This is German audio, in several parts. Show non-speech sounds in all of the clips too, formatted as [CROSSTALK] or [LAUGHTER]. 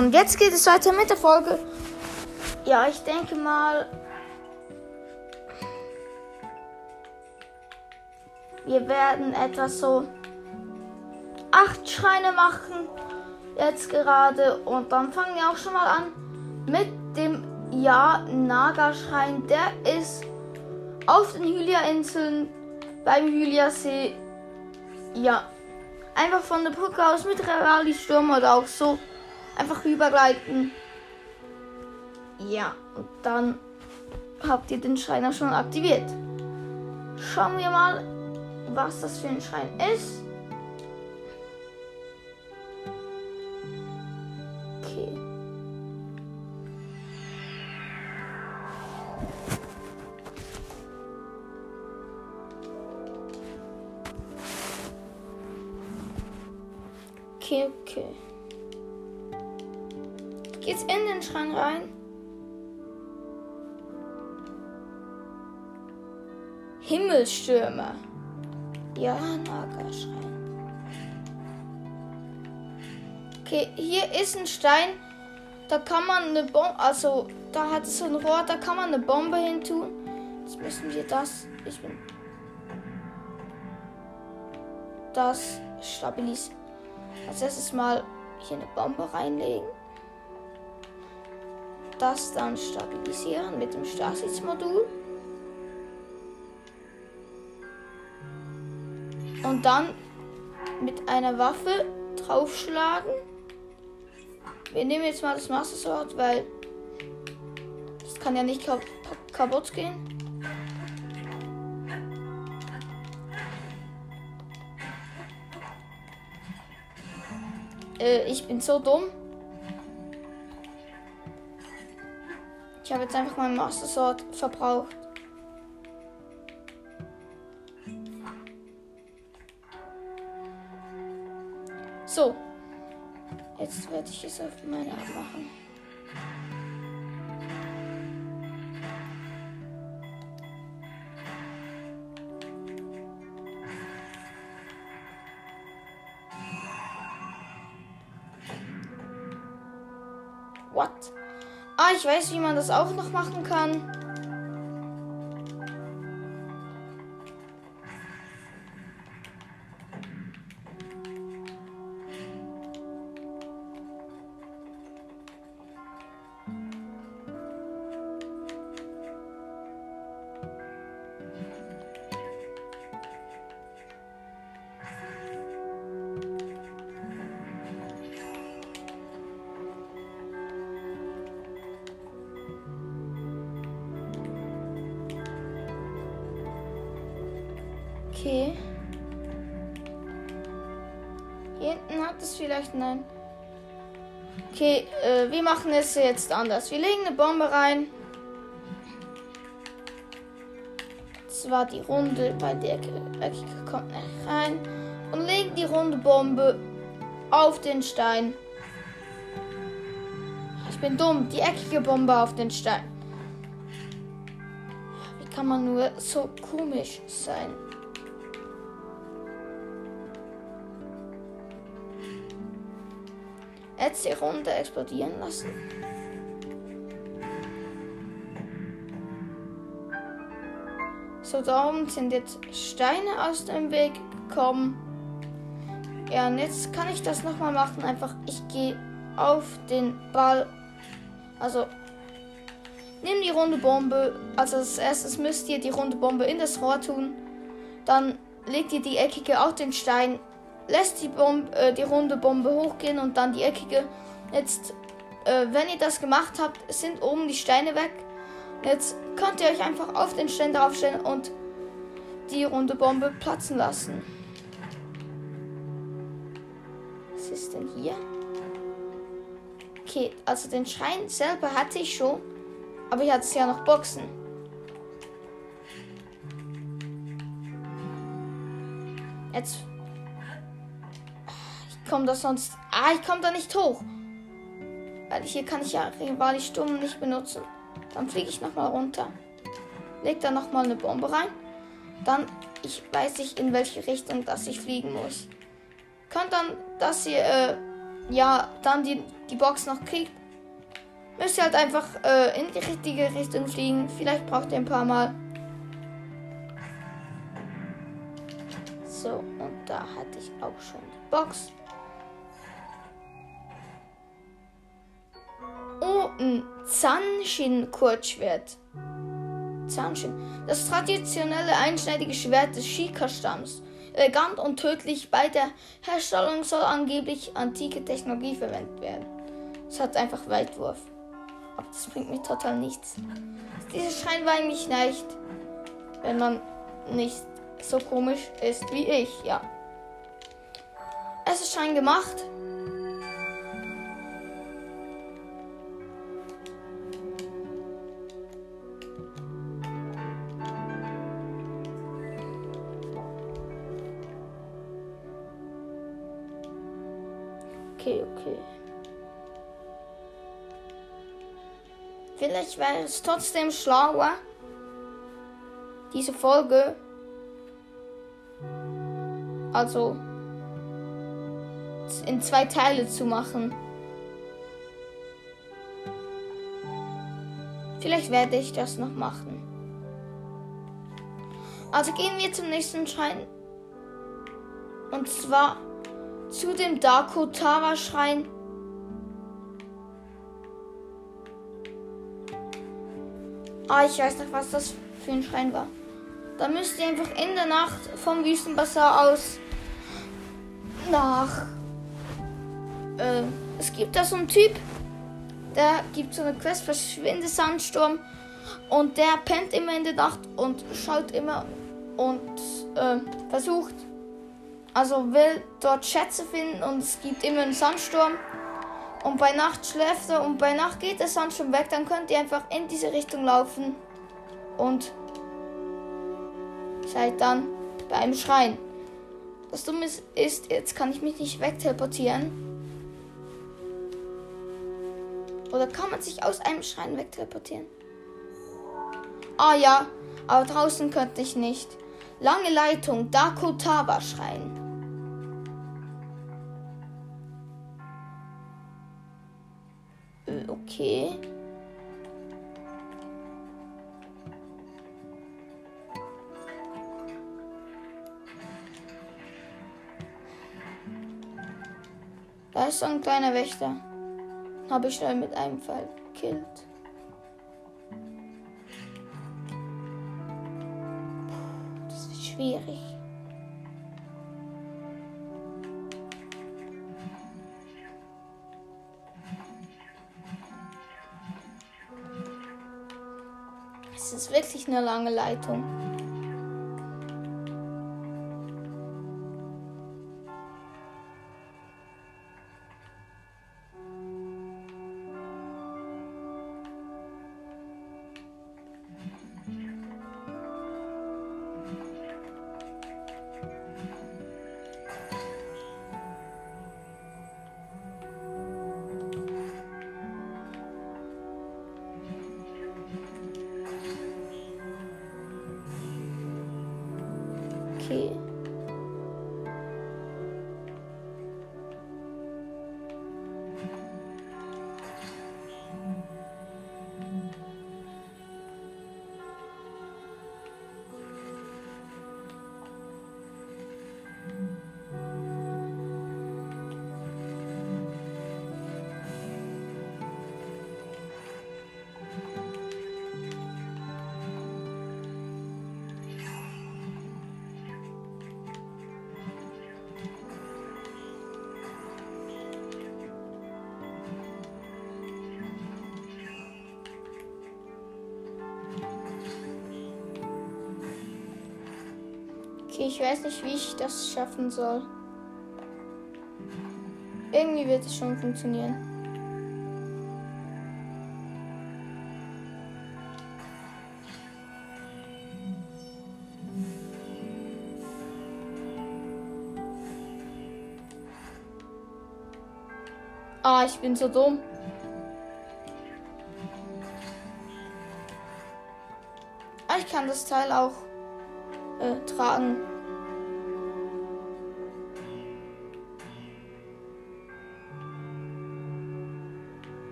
Und jetzt geht es weiter mit der Folge. Ja, ich denke mal, wir werden etwas so acht Schreine machen. Jetzt gerade. Und dann fangen wir auch schon mal an mit dem Ja Naga-Schrein. Der ist auf den Hylia-Inseln beim Hylia-See. Ja. Einfach von der Brücke aus mit Rally-Sturm oder auch so. Einfach rübergleiten. Ja, und dann habt ihr den Schrein auch schon aktiviert. Schauen wir mal, was das für ein Schrein ist. Ja, Nagerschrein. Okay, hier ist ein Stein. Da kann man eine Bombe, also da hat es so ein Rohr, da kann man eine Bombe hin tun. Jetzt müssen wir das, ich bin, das stabilisieren. Als erstes mal hier eine Bombe reinlegen. Das dann stabilisieren mit dem Stasis-Modul. Und dann mit einer Waffe draufschlagen. Wir nehmen jetzt mal das Master Sword, weil das kann ja nicht kap kaputt gehen. Äh, ich bin so dumm. Ich habe jetzt einfach mein Master Sword verbraucht. So. Jetzt werde ich es auf meine Art machen. What? Ah, ich weiß, wie man das auch noch machen kann. Machen es jetzt anders. Wir legen eine Bombe rein. Zwar die Runde bei der Eckige kommt nicht rein. Und legen die runde Bombe auf den Stein. Ich bin dumm. Die eckige Bombe auf den Stein. Wie kann man nur so komisch sein? Jetzt die Runde explodieren lassen. So, da oben sind jetzt Steine aus dem Weg gekommen. Ja, und jetzt kann ich das nochmal machen. Einfach, ich gehe auf den Ball. Also, nimm die runde Bombe. Also, als erstes müsst ihr die runde Bombe in das Rohr tun. Dann legt ihr die eckige auf den Stein lässt die, Bombe, äh, die runde Bombe hochgehen und dann die eckige. Jetzt, äh, wenn ihr das gemacht habt, sind oben die Steine weg. Jetzt könnt ihr euch einfach auf den Stein draufstellen und die runde Bombe platzen lassen. Was ist denn hier? Okay, also den Schein selber hatte ich schon, aber ich hatte ja noch Boxen. Jetzt komme da sonst. Ah, ich komme da nicht hoch. Weil hier kann ich ja Rivali Sturm nicht benutzen. Dann fliege ich nochmal runter. Leg da nochmal eine Bombe rein. Dann ich weiß ich, in welche Richtung dass ich fliegen muss. Könnt dann, dass ihr, äh, ja, dann die, die Box noch kriegt, müsst ihr halt einfach äh, in die richtige Richtung fliegen. Vielleicht braucht ihr ein paar Mal. So, und da hatte ich auch schon die Box. Ein Zanshin-Kurzschwert. Zanshin. Das traditionelle einschneidige Schwert des Shika-Stamms. Elegant und tödlich. Bei der Herstellung soll angeblich antike Technologie verwendet werden. Es hat einfach Weitwurf. Aber das bringt mir total nichts. Dieser Schrein war eigentlich leicht, wenn man nicht so komisch ist wie ich, ja. Es ist Schein gemacht. Okay, okay. Vielleicht wäre es trotzdem schlauer, diese Folge, also in zwei Teile zu machen. Vielleicht werde ich das noch machen. Also gehen wir zum nächsten Schrein. Und zwar zu dem Dakotara-Schrein. Ah, ich weiß noch, was das für ein Schrein war. Da müsst ihr einfach in der Nacht vom Wüstenbasar aus nach. Äh, es gibt da so einen Typ, der gibt so eine Quest, verschwinde Sandsturm. Und der pennt immer in der Nacht und schaut immer und äh, versucht also will dort Schätze finden und es gibt immer einen Sandsturm. Und bei Nacht schläft er und bei Nacht geht der Sandsturm weg. Dann könnt ihr einfach in diese Richtung laufen und seid dann beim Schrein. Das Dumme ist, jetzt kann ich mich nicht wegteleportieren. Oder kann man sich aus einem Schrein wegteleportieren? Ah ja, aber draußen könnte ich nicht. Lange Leitung, Dakotaba Okay. Da ist so ein kleiner Wächter. Habe ich schnell mit einem Fall gekillt. Das ist schwierig. Wirklich eine lange Leitung. Weiß nicht, wie ich das schaffen soll. Irgendwie wird es schon funktionieren. Ah, ich bin so dumm. Ah, ich kann das Teil auch äh, tragen.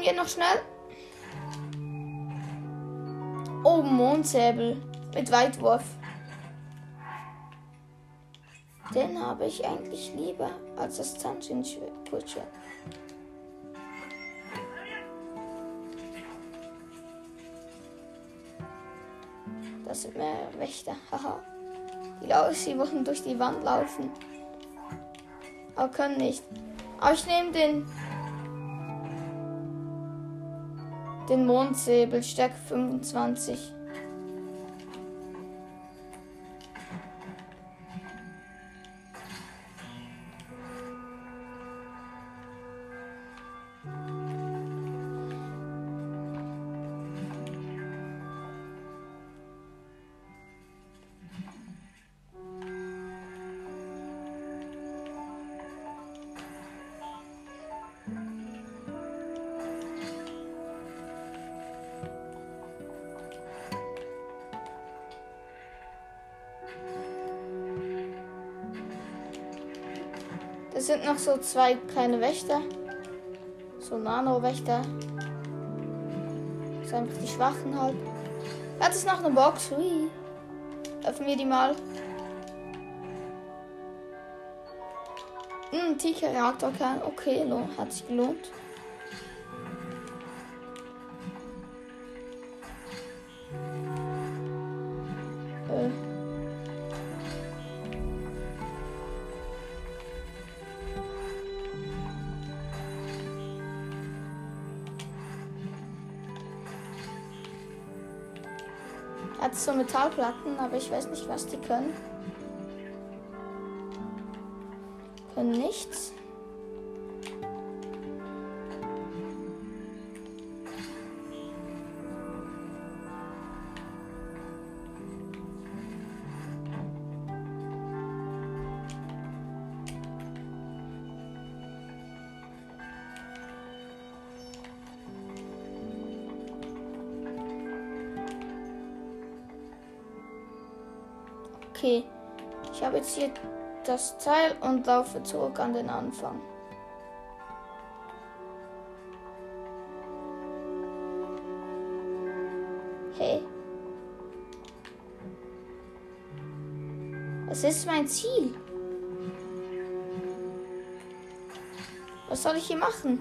Holen wir noch schnell. Oh, Mondsäbel mit Weitwurf. Den habe ich eigentlich lieber als das Zahnschinschwert. Das sind mehr Wächter. Haha. Die Laus, sie wollen durch die Wand laufen. Aber können nicht. Aber ich nehme den. Den Mondsäbel, Stärke 25. sind noch so zwei kleine Wächter. So Nano-Wächter. Das sind einfach die Schwachen halt. Hat es noch eine Box? Hui. Öffnen wir die mal. Hm, Tiger-Reaktor kann. Okay, hat sich gelohnt. Metallplatten, aber ich weiß nicht, was die können. Können Teil und laufe zurück an den Anfang. Hey. Was ist mein Ziel? Was soll ich hier machen?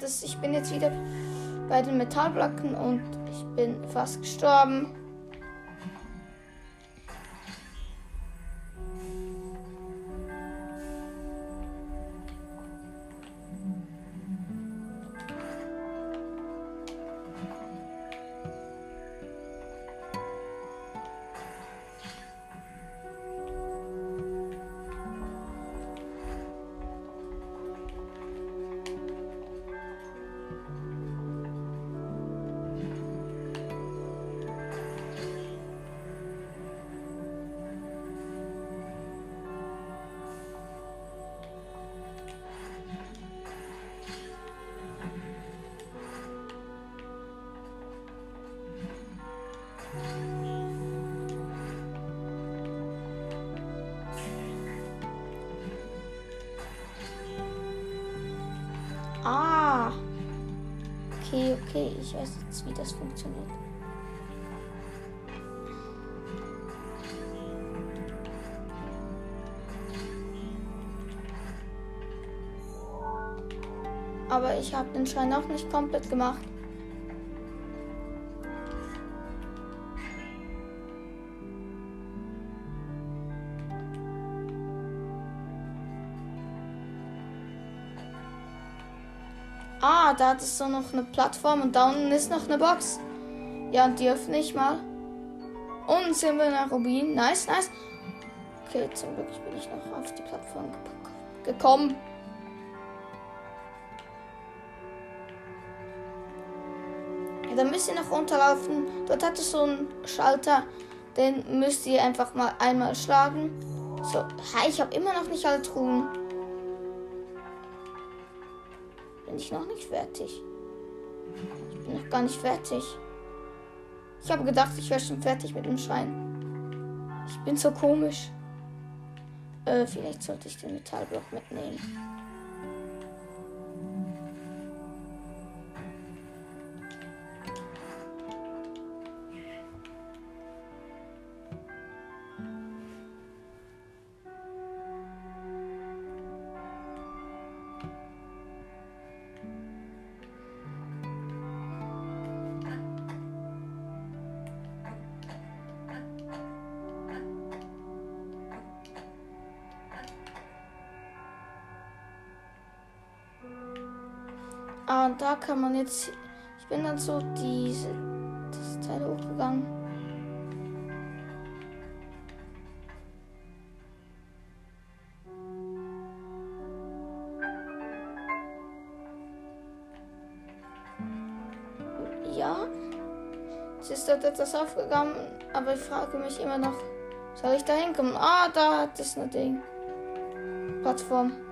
Das, ich bin jetzt wieder bei den Metallblöcken und ich bin fast gestorben. Ah. Okay, okay. Ich weiß jetzt, wie das funktioniert. Aber ich habe den Schein auch nicht komplett gemacht. Ah, da hat es so noch eine Plattform und da unten ist noch eine Box. Ja, und die öffne ich mal. Und sind wir nach Rubin. Nice, nice. Okay, zum Glück bin ich noch auf die Plattform gekommen. Ja, dann müsst ihr noch runterlaufen. Dort hat es so einen Schalter. Den müsst ihr einfach mal einmal schlagen. So, hi, ich habe immer noch nicht alle Truhen. Ich noch nicht fertig? Ich bin noch gar nicht fertig. Ich habe gedacht, ich wäre schon fertig mit dem Schein. Ich bin so komisch. Äh, vielleicht sollte ich den Metallblock mitnehmen. Kann man jetzt. Ich bin dann so diese das Teil hochgegangen. Ja. Es ist dort etwas aufgegangen, aber ich frage mich immer noch, soll ich da hinkommen? Ah, da hat es eine Ding. Plattform.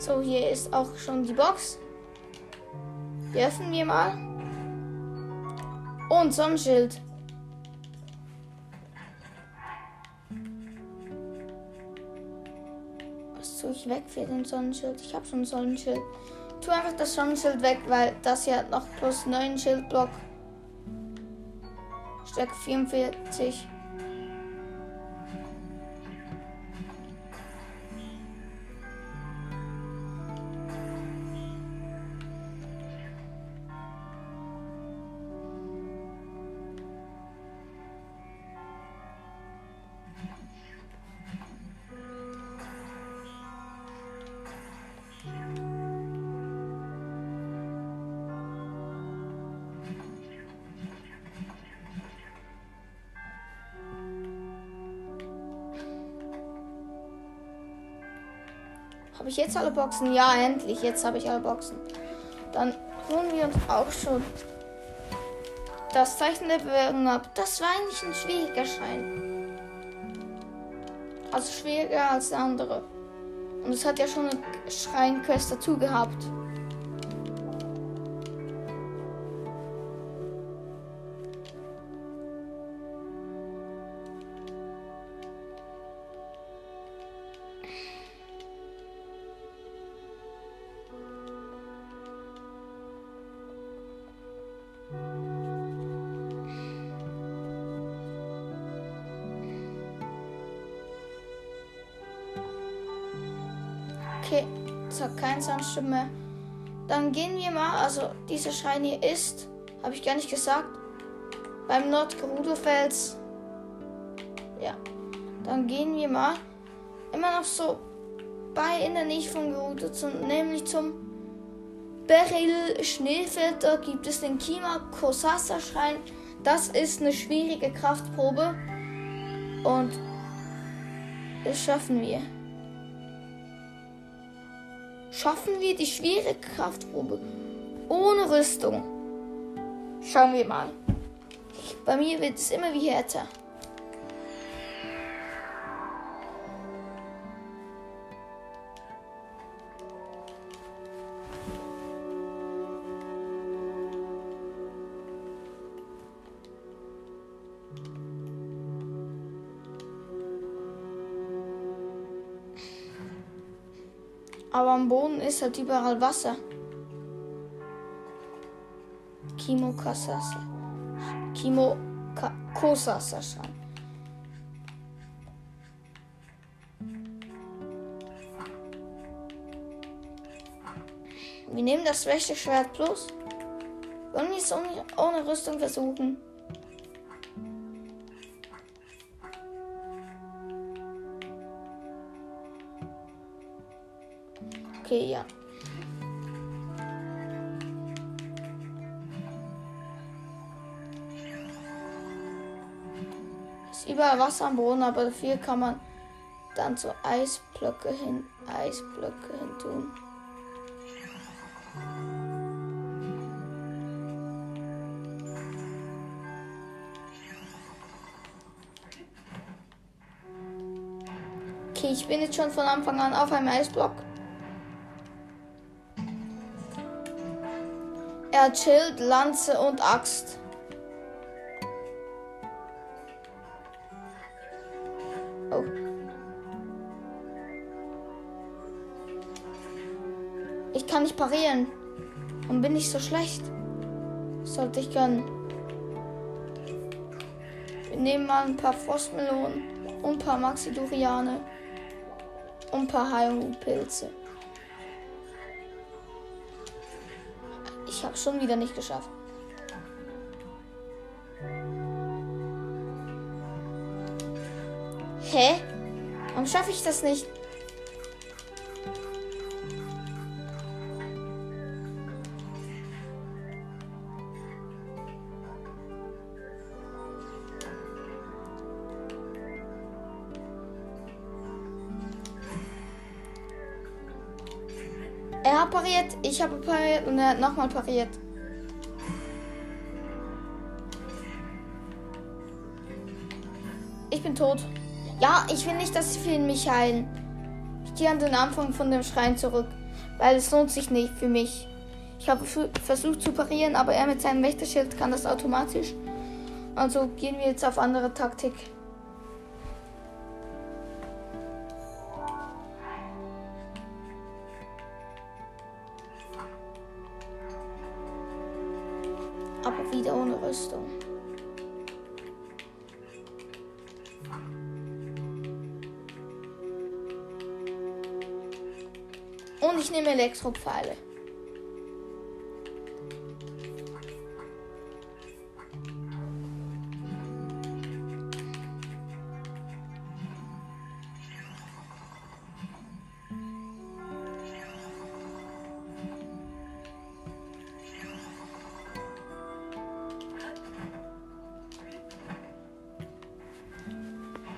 So, hier ist auch schon die Box. Die öffnen wir mal. Und Sonnenschild. Was tue ich weg für den Sonnenschild? Ich habe schon Sonnenschild. Ich tue einfach das Sonnenschild weg, weil das hier hat noch plus 9 Schildblock. Stärke 44. jetzt alle Boxen? Ja, endlich. Jetzt habe ich alle Boxen. Dann holen wir uns auch schon das Zeichen der Bewegung ab. Das war eigentlich ein schwieriger Schein. Also schwieriger als der andere. Und es hat ja schon eine Schreinquest dazu gehabt. Mehr. Dann gehen wir mal, also dieser Schrein hier ist, habe ich gar nicht gesagt, beim Nordgerudo-Fels. Ja, dann gehen wir mal immer noch so bei in der Nähe von Gerudo, zum, nämlich zum Beryl Schneefeld. Da gibt es den Kima Kosasa Schrein. Das ist eine schwierige Kraftprobe und das schaffen wir. Schaffen wir die schwere Kraftprobe ohne Rüstung? Schauen wir mal. Bei mir wird es immer wie härter. Aber am Boden ist halt überall Wasser. Kimo Kasasa. Kimo Ka Kosasa Schein. Wir nehmen das rechte Schwert plus. Wollen wir es ohne Rüstung versuchen? Okay, ja. Ist überall Wasser am Boden, aber dafür kann man dann so Eisblöcke hin, Eisblöcke hin tun. Okay, ich bin jetzt schon von Anfang an auf einem Eisblock. Hat Schild, Lanze und Axt. Oh. Ich kann nicht parieren. Und bin ich so schlecht? Sollte ich können. Wir nehmen mal ein paar Frostmelonen und ein paar Maxiduriane und ein paar Heilungspilze. Schon wieder nicht geschafft. Hä? Warum schaffe ich das nicht? Ich habe pariert und er hat nochmal pariert. Ich bin tot. Ja, ich will nicht, dass sie mich heilen. Ich gehe an den Anfang von dem Schrein zurück, weil es lohnt sich nicht für mich. Ich habe versucht zu parieren, aber er mit seinem Wächterschild kann das automatisch. Also gehen wir jetzt auf andere Taktik. Elektropfeile.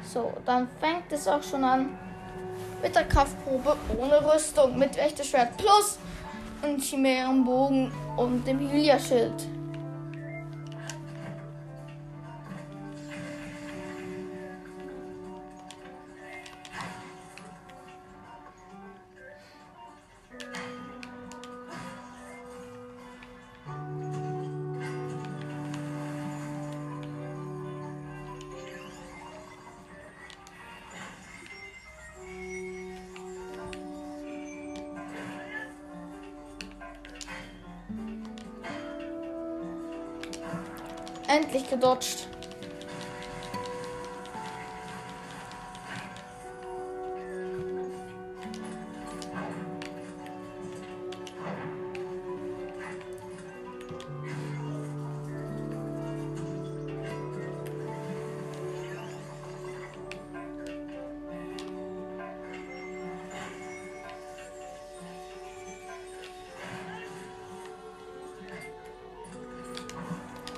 So, dann fängt es auch schon an mit der Kraftprobe ohne Rüstung, mit Wächterschwert plus und Chimärenbogen und dem Hylia-Schild. weggedodged.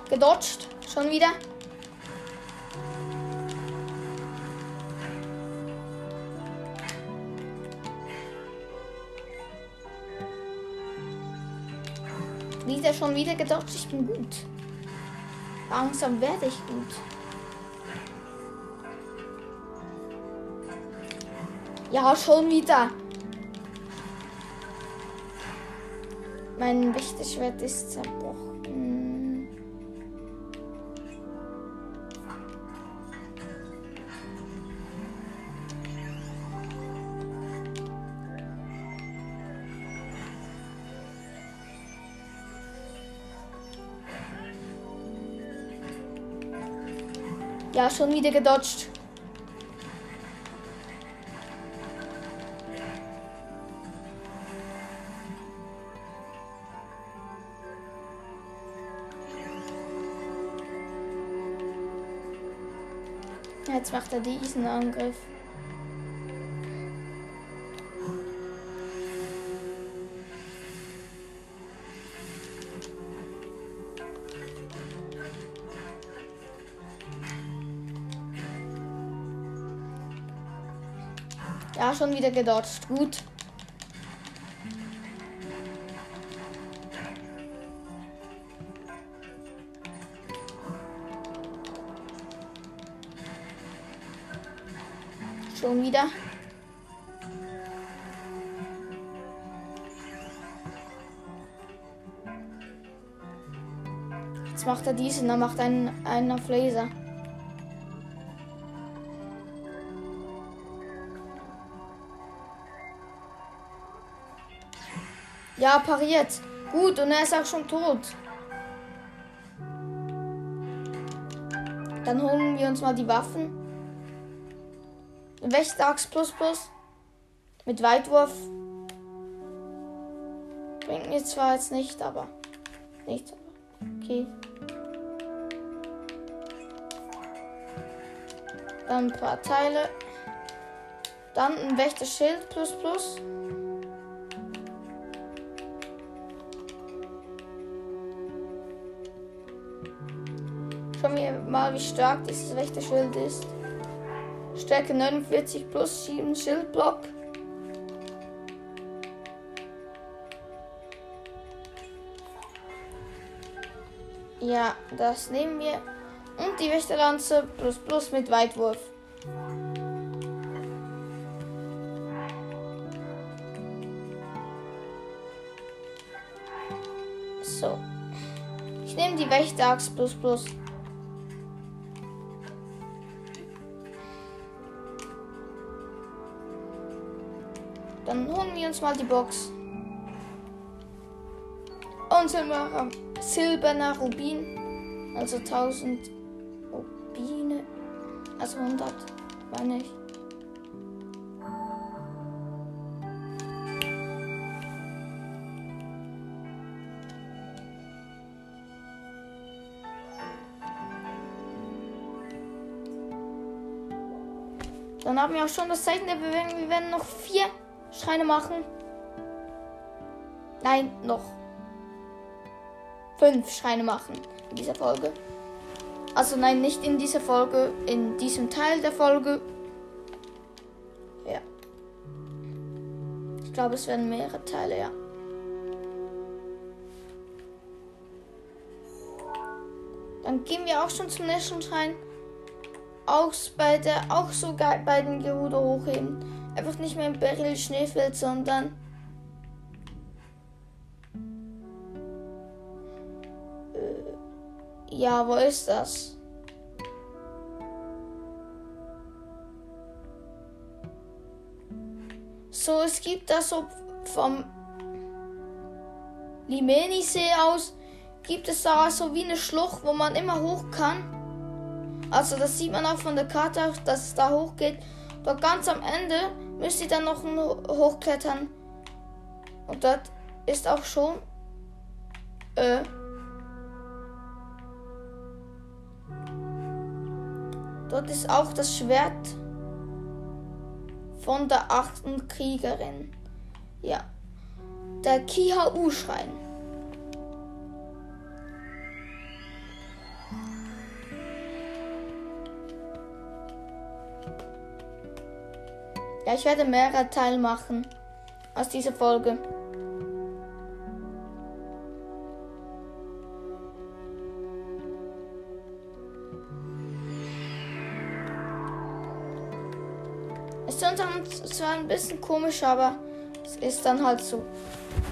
gedodged. Schon wieder. Wieder schon wieder gedodged. Ich bin gut. Langsam werde ich gut. Ja, schon wieder. Mein Wächterschwert ist zerbrochen. Schon wieder gedodged. Jetzt macht er diesen Angriff. Schon wieder gedodged. Gut. Schon wieder. Jetzt macht er diesen, dann macht einen, einen auf Laser. Ja, pariert. Gut, und er ist auch schon tot. Dann holen wir uns mal die Waffen. Wächteraxt plus plus. Mit Weitwurf. Bringt mir zwar jetzt nicht, aber. Nichts. Okay. Dann ein paar Teile. Dann ein Wächter-Schild plus plus. Wie stark dieses Wächter-Schild ist. Stärke 49 plus 7 Schildblock. Ja, das nehmen wir. Und die Wächterlanze plus plus mit Weitwurf. So. Ich nehme die Wächteraxt plus plus. Uns mal die Box. Und silberner, silberner Rubin. Also 1000 Rubine. Also 100, meine ich. Dann haben wir auch schon das Zeichen der Bewegung. Wir werden noch vier Schreine machen. Nein, noch fünf Schreine machen in dieser Folge. Also nein, nicht in dieser Folge, in diesem Teil der Folge. Ja. Ich glaube, es werden mehrere Teile, ja. Dann gehen wir auch schon zum nächsten Schrein. Auch bei der, auch so bei den Gerudo hochheben. Einfach nicht mehr im Beryl Schneefeld, sondern äh, ja, wo ist das? So, es gibt das so vom Limeni-See aus, gibt es da so wie eine Schlucht, wo man immer hoch kann. Also das sieht man auch von der Karte, dass es da hochgeht. Dort ganz am Ende müsst ihr dann noch hochklettern. Und dort ist auch schon äh, Dort ist auch das Schwert von der achten Kriegerin. Ja. Der Kiha-U-Schrein. Ja, ich werde mehrere Teile machen aus dieser Folge. Es ist zwar ein bisschen komisch, aber es ist dann halt so.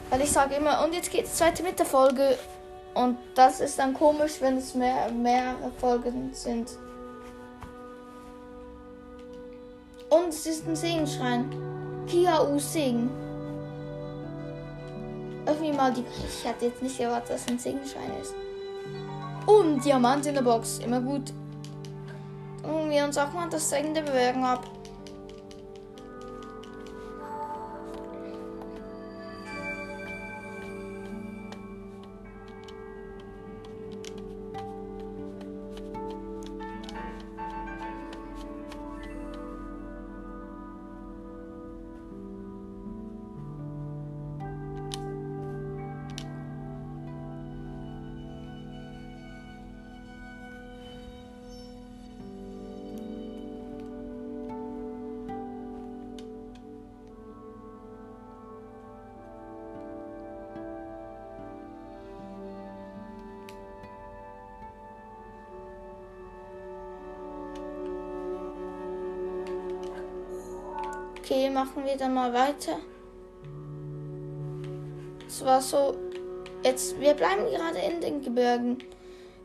Weil ich sage immer, und jetzt geht es weiter mit der Folge. Und das ist dann komisch, wenn es mehr, mehrere Folgen sind. Und es ist ein Segenschrein. Kia-U Segen. Irgendwie mal die. Ich hatte jetzt nicht erwartet, dass ein Segenschrein ist. Und Diamant in der Box. Immer gut. Und wir uns auch mal das Segen der Bewegung ab. Machen wir dann mal weiter. Es war so. Jetzt, wir bleiben gerade in den Gebirgen.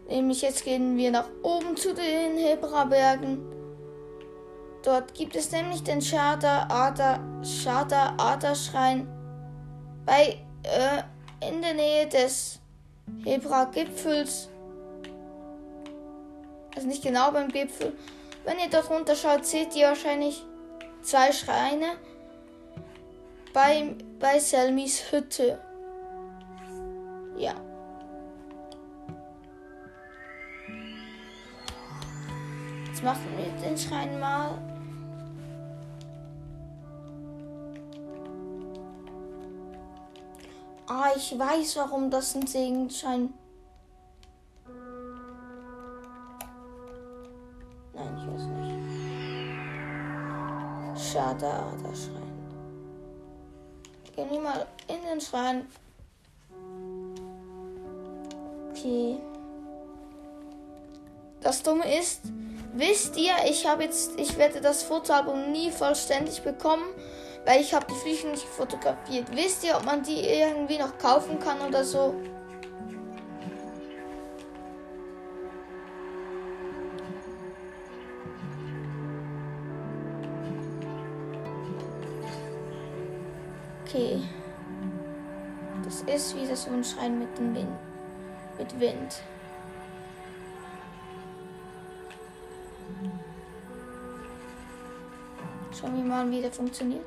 Nämlich jetzt gehen wir nach oben zu den Hebrabergen. Dort gibt es nämlich den Shada Ada Shada Ada Schrein bei äh, in der Nähe des Hebra Gipfels. Also nicht genau beim Gipfel. Wenn ihr dort runterschaut, seht ihr wahrscheinlich zwei Schreine bei, bei Selmis Hütte. Ja. Jetzt machen wir den Schrein mal. Ah, ich weiß, warum das ein Segenschein ist. Schade, der Schrein. Gehen wir mal in den Schrein. Okay. Das Dumme ist, wisst ihr, ich habe jetzt, ich werde das Fotoalbum nie vollständig bekommen, weil ich habe die Flüche nicht fotografiert. Wisst ihr, ob man die irgendwie noch kaufen kann oder so? Okay. Das ist wie das Unschreien mit dem Wind. Mit Wind. Schauen wir mal, wie der funktioniert.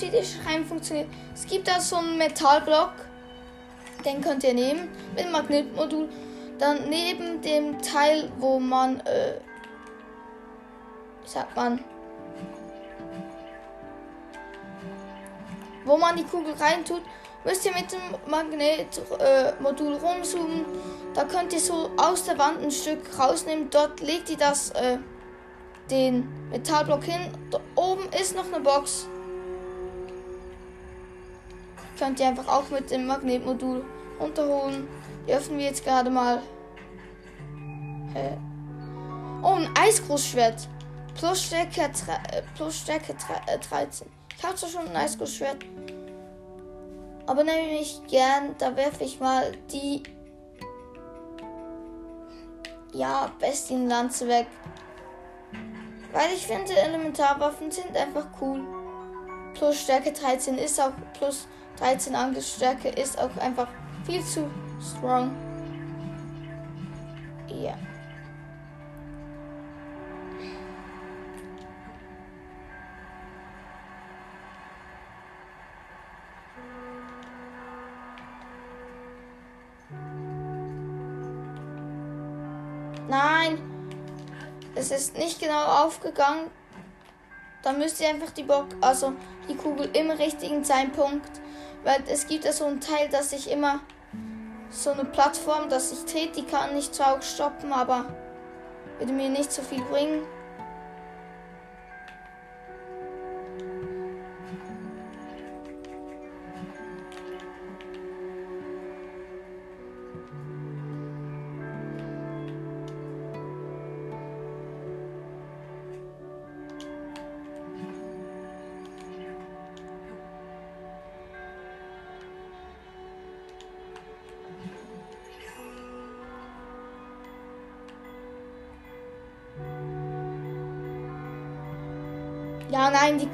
Wie die Schreiben funktioniert. Es gibt da so einen Metallblock. Den könnt ihr nehmen mit Magnetmodul. Dann neben dem Teil, wo man, äh, sagt man, wo man die Kugel reintut, müsst ihr mit dem Magnetmodul äh, rumzoomen. Da könnt ihr so aus der Wand ein Stück rausnehmen. Dort legt ihr das, äh, den Metallblock hin. Da oben ist noch eine Box. Könnt ihr einfach auch mit dem Magnetmodul runterholen. Die öffnen wir jetzt gerade mal. Äh. Oh, ein Eisgroßschwert. Plus Stärke, äh, plus Stärke 13. Äh, ich habe schon ein Eisgroßschwert. Aber nehme ich gern, da werfe ich mal die ja, Bestienlanze weg. Weil ich finde, Elementarwaffen sind einfach cool. Plus Stärke 13 ist auch, plus 13 Angriffsstärke ist auch einfach viel zu Strong. Ja. Nein, es ist nicht genau aufgegangen. Dann müsst ihr einfach die Bock, also die Kugel im richtigen Zeitpunkt, weil es gibt ja so ein Teil, dass ich immer so eine Plattform, dass ich trete, die kann nicht zwar auch stoppen, aber würde mir nicht so viel bringen.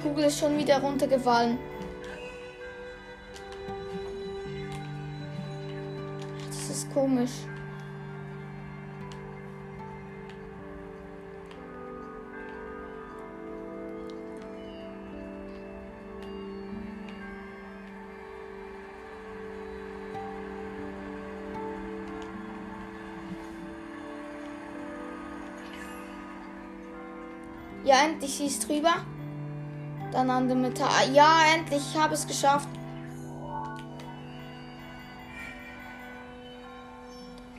Kugel ist schon wieder runtergefallen. Das ist komisch. Ja, endlich ist drüber. Dann an der Mitte. Ja, endlich, ich habe es geschafft.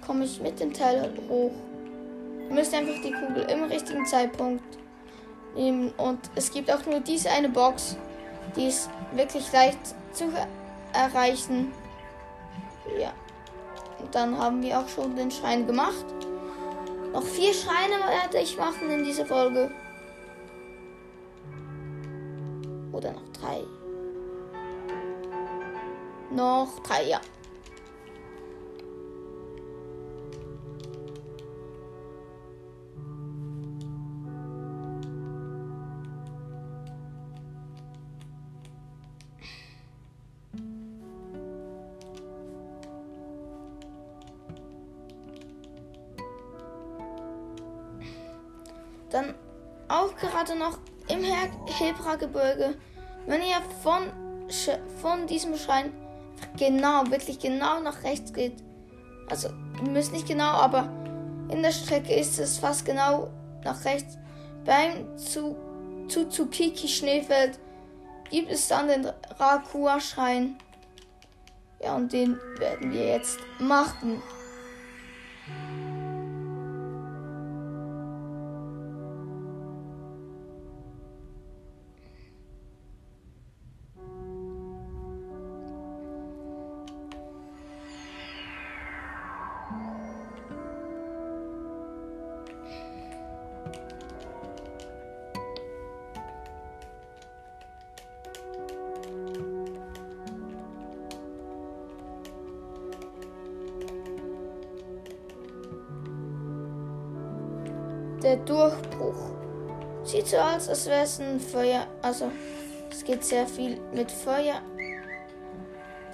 Komme ich mit dem Teil hoch. Ihr müsst einfach die Kugel im richtigen Zeitpunkt nehmen. Und es gibt auch nur diese eine Box. Die ist wirklich leicht zu erreichen. Ja. Und dann haben wir auch schon den Schrein gemacht. Noch vier Schreine werde ich machen in dieser Folge. Oder noch drei? Noch drei, ja. Dann auch gerade noch im Hebra-Gebirge, wenn ihr von, von diesem Schrein genau, wirklich genau nach rechts geht, also ihr müsst nicht genau, aber in der Strecke ist es fast genau nach rechts, beim Tsuzukiki Schneefeld gibt es dann den Rakua-Schrein. Ja, und den werden wir jetzt machen. Sieht so aus, als wäre es ein Feuer. Also, es geht sehr viel mit Feuer.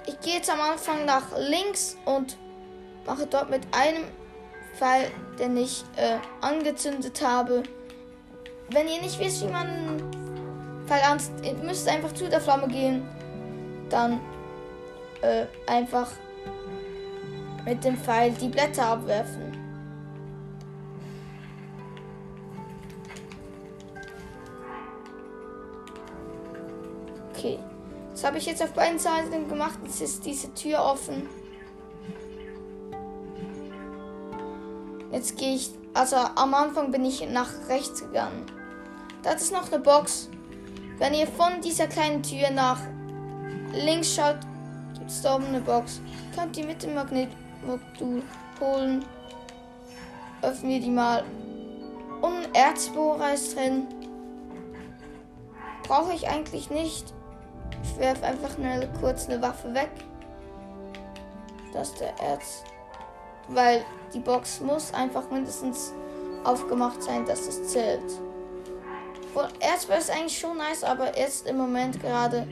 Ich gehe jetzt am Anfang nach links und mache dort mit einem Pfeil, den ich äh, angezündet habe. Wenn ihr nicht wisst, wie man einen Pfeil anzündet, ihr müsst einfach zu der Flamme gehen. Dann äh, einfach mit dem Pfeil die Blätter abwerfen. Das habe ich jetzt auf beiden Seiten gemacht. Jetzt ist diese Tür offen. Jetzt gehe ich, also am Anfang bin ich nach rechts gegangen. Da ist noch eine Box. Wenn ihr von dieser kleinen Tür nach links schaut, gibt es da oben eine Box. Könnt ihr mit dem Magnetmodul holen. Öffnen wir die mal. Und Erzbohrer ist drin. Brauche ich eigentlich nicht. Ich werfe einfach schnell kurz eine Waffe weg. Das ist der Erz. Weil die Box muss einfach mindestens aufgemacht sein, dass es zählt. Erz wäre es eigentlich schon nice, aber jetzt im Moment gerade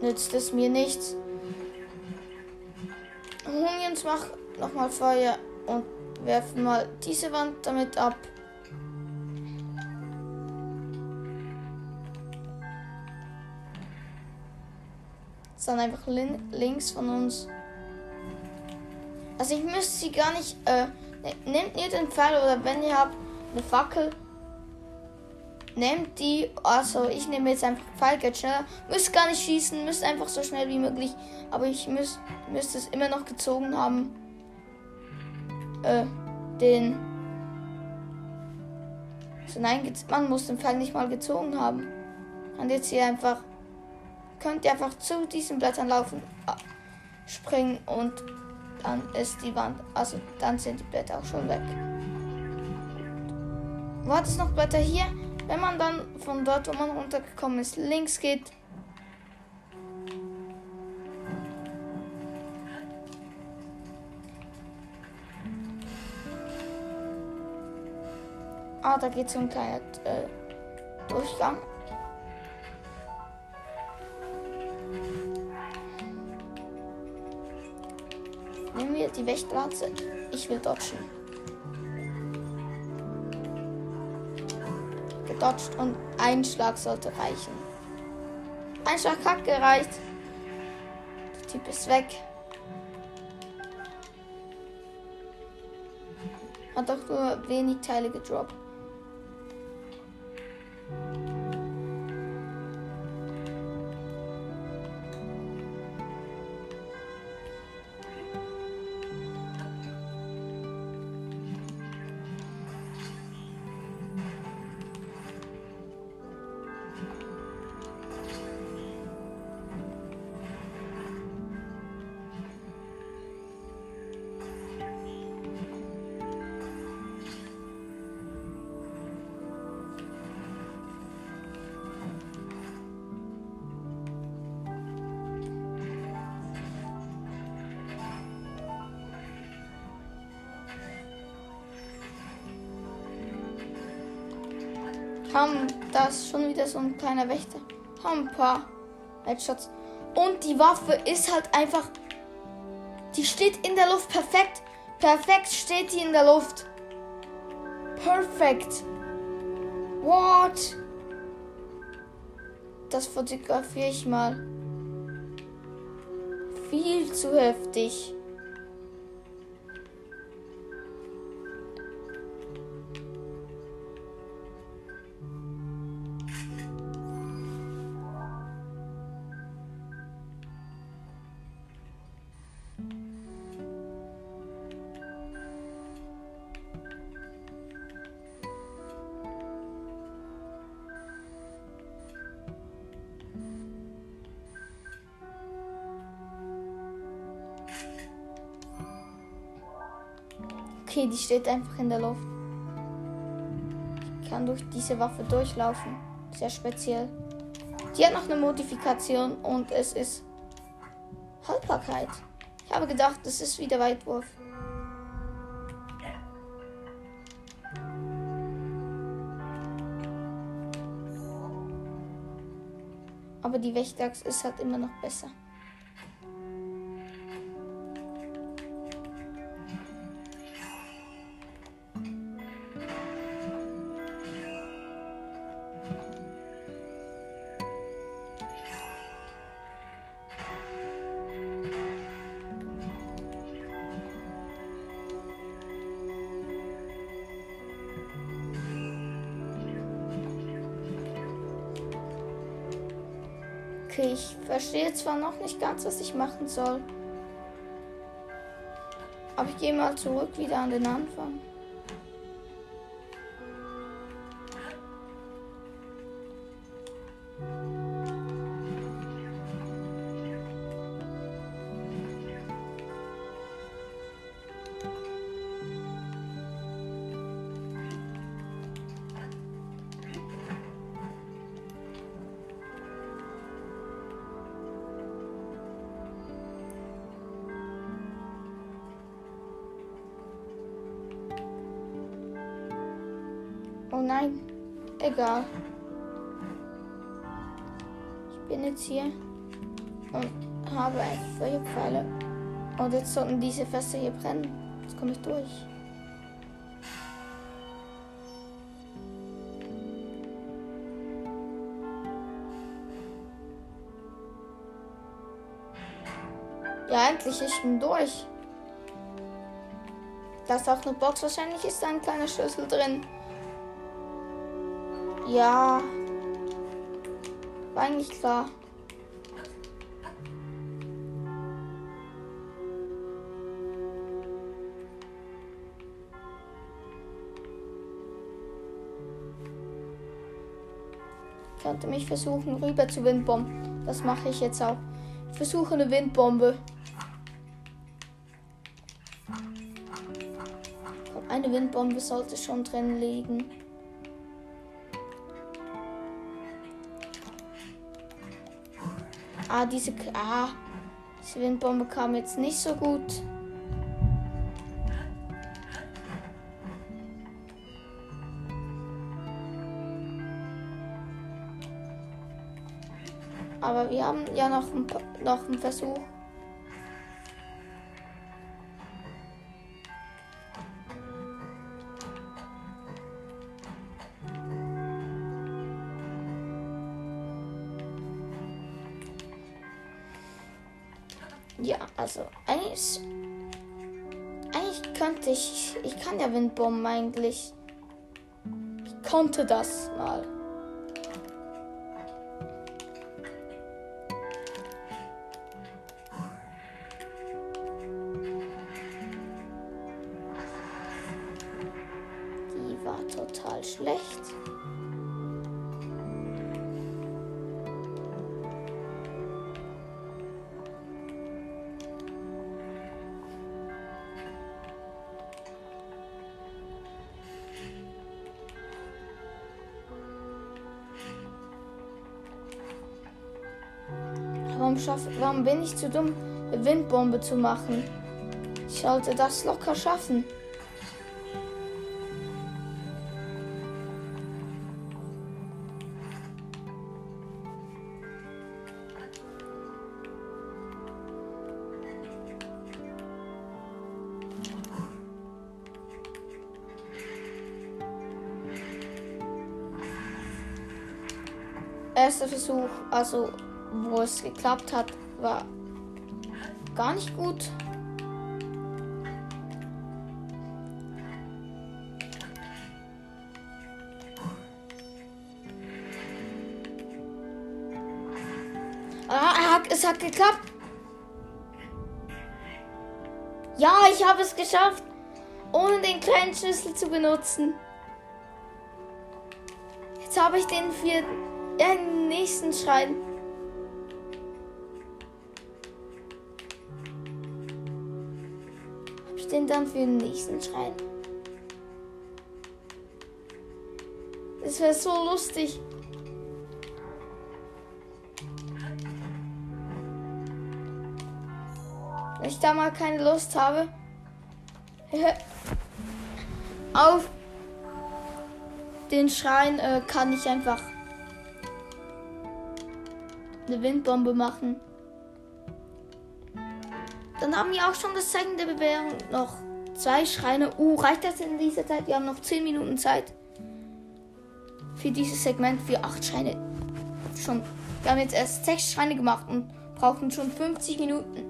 nützt es mir nichts. Übrigens mach nochmal Feuer und werfen mal diese Wand damit ab. Dann einfach lin links von uns. Also ich müsste sie gar nicht. Äh, ne, nehmt ihr den Pfeil oder wenn ihr habt eine Fackel, nehmt die. Also ich nehme jetzt einfach Pfeil, geht schneller. Müsst gar nicht schießen, müsst einfach so schnell wie möglich. Aber ich müsst, müsste es immer noch gezogen haben. Äh, den. So nein, man muss den Pfeil nicht mal gezogen haben. Und jetzt hier einfach. Könnt ihr einfach zu diesen Blättern laufen, springen und dann ist die Wand, also dann sind die Blätter auch schon weg. Wo hat es noch Blätter hier? Wenn man dann von dort, wo man runtergekommen ist, links geht. Ah, da geht so ein kleiner äh, Durchgang. Nehmen wir die Wächterlatze. Ich will dodgen. gedodged und ein Schlag sollte reichen. Ein Schlag hat gereicht. Der Typ ist weg. Hat doch nur wenig Teile gedroppt. Das so ein kleiner Wächter. Haben ein paar Headshots. Und die Waffe ist halt einfach. Die steht in der Luft perfekt. Perfekt steht die in der Luft. Perfekt. What? Das fotografiere ich mal. Viel zu heftig. Okay, die steht einfach in der Luft. Ich kann durch diese Waffe durchlaufen. Sehr speziell. Die hat noch eine Modifikation und es ist Haltbarkeit. Ich habe gedacht, das ist wieder Weitwurf. Aber die Wächteraxt ist halt immer noch besser. Verstehe zwar noch nicht ganz, was ich machen soll. Aber ich gehe mal zurück wieder an den Anfang. Diese Fässer hier brennen. Jetzt komme ich durch. Ja, endlich, ich bin durch. Da ist auch eine Box. Wahrscheinlich ist da ein kleiner Schlüssel drin. Ja. War eigentlich klar. Mich versuchen, rüber zu Windbomben. Das mache ich jetzt auch. Ich versuche eine Windbombe. Eine Windbombe sollte schon drin liegen. Ah, diese, ah, diese Windbombe kam jetzt nicht so gut. Aber wir haben ja noch, ein, noch einen Versuch. Ja, also eigentlich, eigentlich könnte ich, ich kann ja Windbomben eigentlich. Ich konnte das mal. Warum, bin ich zu dumm, eine Windbombe zu machen? Ich sollte das locker schaffen. Erster Versuch, also wo es geklappt hat, war gar nicht gut. Ah, es hat geklappt. Ja, ich habe es geschafft, ohne den kleinen Schlüssel zu benutzen. Jetzt habe ich den für den nächsten Schrein. Den dann für den nächsten Schrein? Das wäre so lustig. Wenn ich da mal keine Lust habe, [LAUGHS] auf den Schrein äh, kann ich einfach eine Windbombe machen. Dann haben wir auch schon das Zeichen der Bewährung. Noch zwei Schreine. Uh, reicht das in dieser Zeit? Wir haben noch 10 Minuten Zeit. Für dieses Segment für 8 Schreine. Schon. Wir haben jetzt erst 6 Schreine gemacht und brauchen schon 50 Minuten.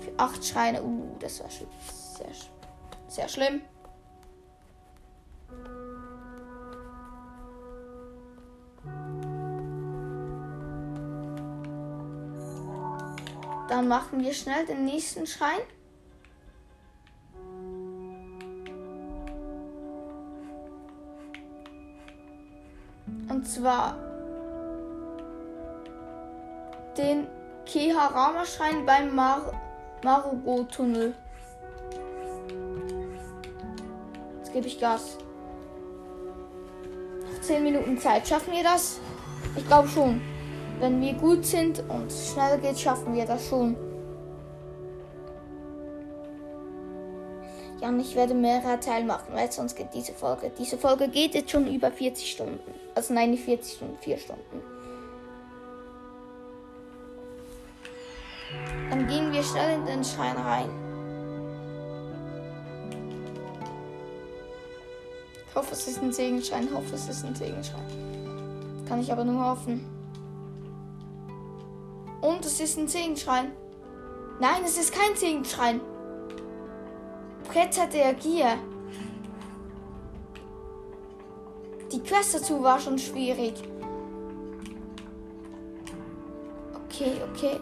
Für 8 Schreine. Uh, das war schon sehr, sehr schlimm. Dann machen wir schnell den nächsten Schrein. Und zwar den Keharama-Schrein beim Mar Marugo-Tunnel. Jetzt gebe ich Gas. Noch 10 Minuten Zeit. Schaffen wir das? Ich glaube schon. Wenn wir gut sind und schnell geht, schaffen wir das schon. Ja, und ich werde mehrere Teile machen, weil sonst geht diese Folge. Diese Folge geht jetzt schon über 40 Stunden. Also nein, nicht 40 Stunden, 4 Stunden. Dann gehen wir schnell in den Schrein rein. Ich hoffe, es ist ein Segenschein. Ich hoffe, es ist ein Segenschein. Kann ich aber nur hoffen. Und es ist ein Segenschrein. Nein, es ist kein Segenschrein. Brett hat der Gier. Die Quest dazu war schon schwierig. Okay, okay.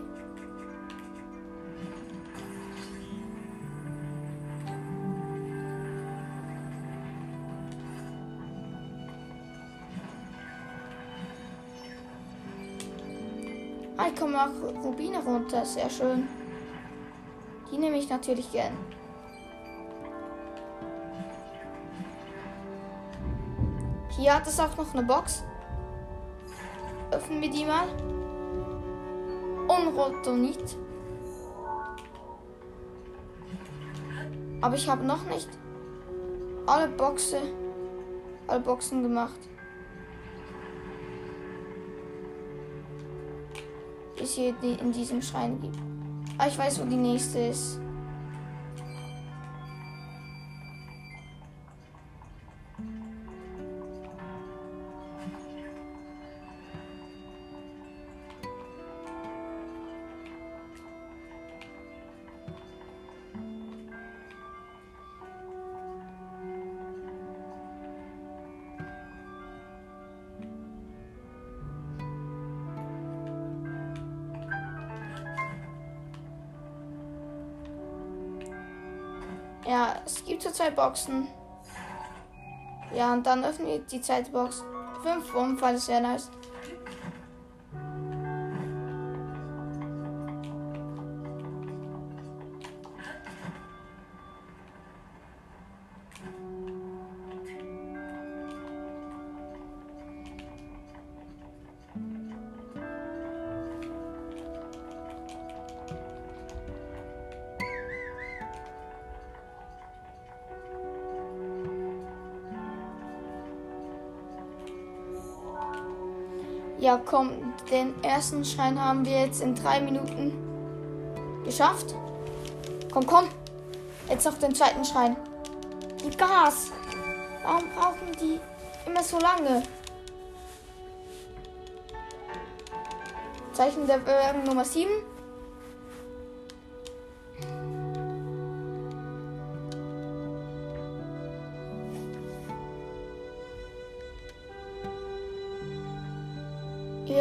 Ah, ich komme auch Rubine runter. Sehr schön. Die nehme ich natürlich gern. Hier hat es auch noch eine Box. Öffnen wir die mal. Unrotonit. Aber ich habe noch nicht alle Boxen, alle Boxen gemacht. Es hier in diesem Schrein gibt. Ah, ich weiß, wo die nächste ist. Boxen. Ja, und dann öffnen wir die zweite Box. Fünf Umfall ist sehr nice. Ja, komm, den ersten Schein haben wir jetzt in drei Minuten geschafft. Komm, komm. Jetzt noch den zweiten Schein. Die Gas. Warum brauchen die immer so lange? Zeichen der Bewerbung Nummer 7.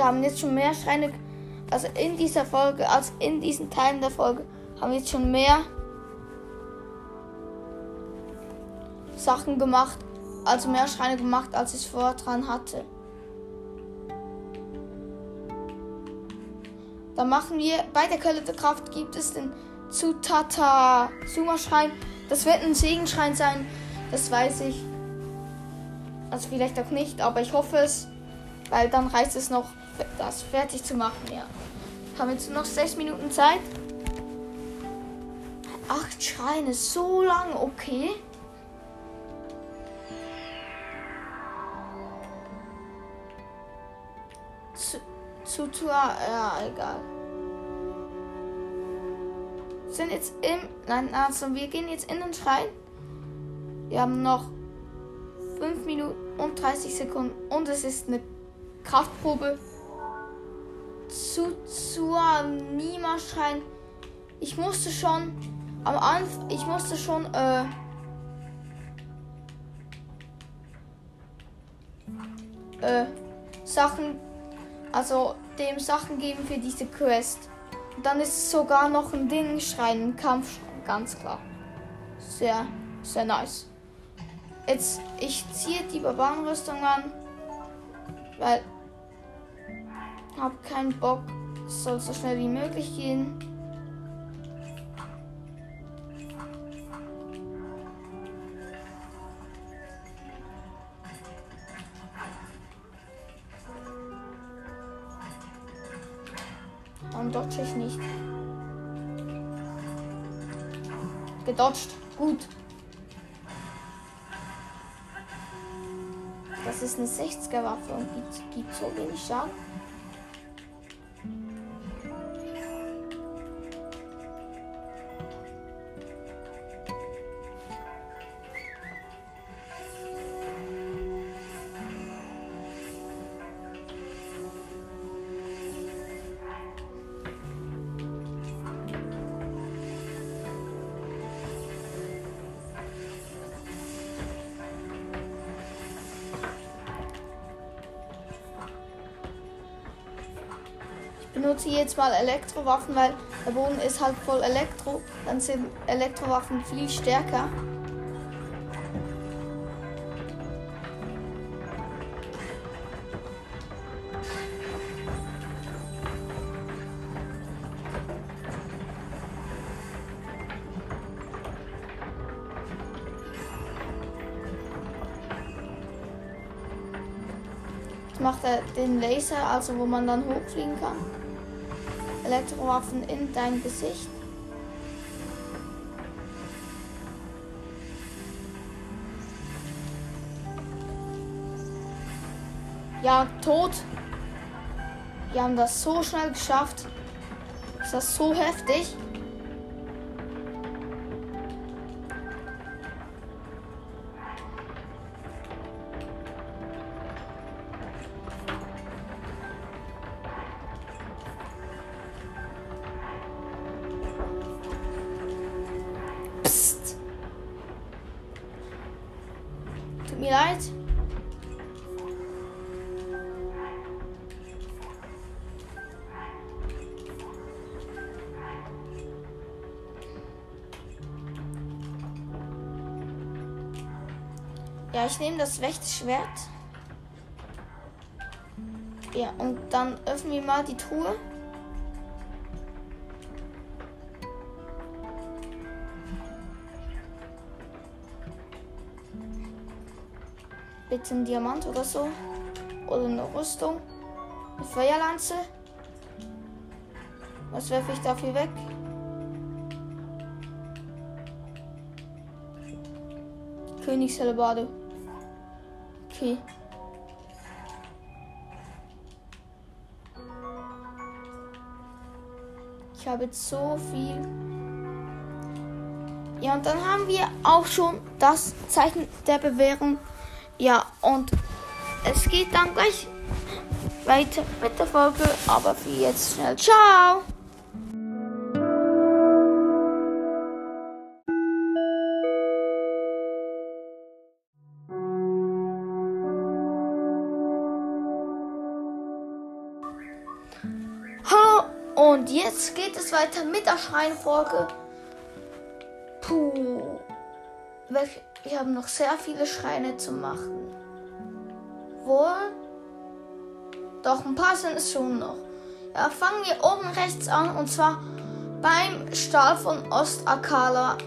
haben jetzt schon mehr Schreine, also in dieser Folge, als in diesen Teilen der Folge, haben jetzt schon mehr Sachen gemacht, also mehr Schreine gemacht, als ich vorher dran hatte. Dann machen wir bei der Quelle der Kraft gibt es den Zutata Suma Schrein. Das wird ein Segenschrein sein, das weiß ich. Also vielleicht auch nicht, aber ich hoffe es, weil dann reicht es noch, das fertig zu machen. Ja, haben jetzt noch sechs Minuten Zeit. Acht Schreine, so lang, okay. Zu, zu, ja, egal. Sind jetzt im, nein, also wir gehen jetzt in den Schrein. Wir haben noch 5 Minuten und 30 Sekunden und es ist eine Kraftprobe. Nima-Schrein. Ich musste schon am Anfang, ich musste schon, äh, äh, Sachen, also dem Sachen geben für diese Quest. Dann ist sogar noch ein Ding schreien, ein Kampfschrein, ganz klar. Sehr, sehr nice. Jetzt, ich ziehe die Barbarenrüstung an, weil habe keinen Bock, es soll so schnell wie möglich gehen. Warum dodge ich nicht? Gedodged. Gut. Das ist eine 60er Waffe und gibt, gibt so wenig Schaden. Mal Elektrowaffen, weil der Boden ist halt voll Elektro. Dann sind Elektrowaffen viel stärker. Macht er den Laser, also wo man dann hochfliegen kann. Elektrowaffen in dein Gesicht. Ja, tot. Wir haben das so schnell geschafft. Ist das so heftig? Ich nehme das Wächterschwert. Ja, und dann öffnen wir mal die Truhe. Bitte ein Diamant oder so. Oder eine Rüstung. Eine Feuerlanze. Was werfe ich dafür weg? Königshellebarde. Jetzt so viel. Ja, und dann haben wir auch schon das Zeichen der Bewährung. Ja, und es geht dann gleich weiter mit der Folge. Aber für jetzt schnell. Ciao! Es weiter mit der Schreinfolge. Puh. Wir haben noch sehr viele Schreine zu machen. Wo? Doch, ein paar sind es schon noch. Ja, fangen wir oben rechts an und zwar beim Stahl von Ostakala.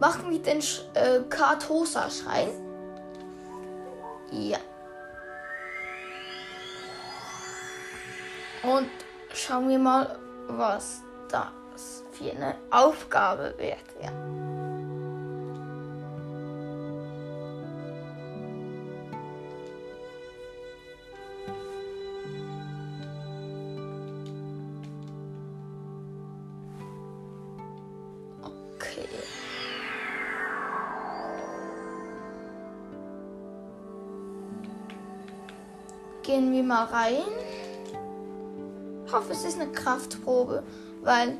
Machen wir den Sch äh, Kartosa-Schrein. Ja. Und schauen wir mal, was das für eine Aufgabe wird. Ja. Okay. Gehen wir mal rein. Ich hoffe, es ist eine Kraftprobe, weil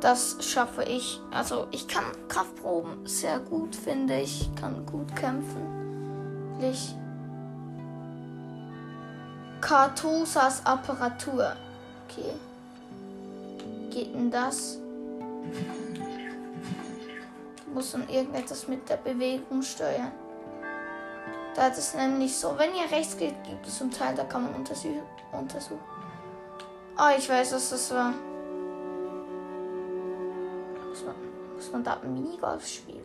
das schaffe ich. Also ich kann Kraftproben sehr gut, finde ich. Kann gut kämpfen. Ich Kartosas Apparatur. Okay. Geht denn das? Muss dann irgendetwas mit der Bewegung steuern. Da ist es nämlich so, wenn ihr rechts geht, gibt es einen Teil, da kann man untersuchen. untersuchen. Ah, ich weiß, was das war. Muss man, muss man da Minigolf spielen?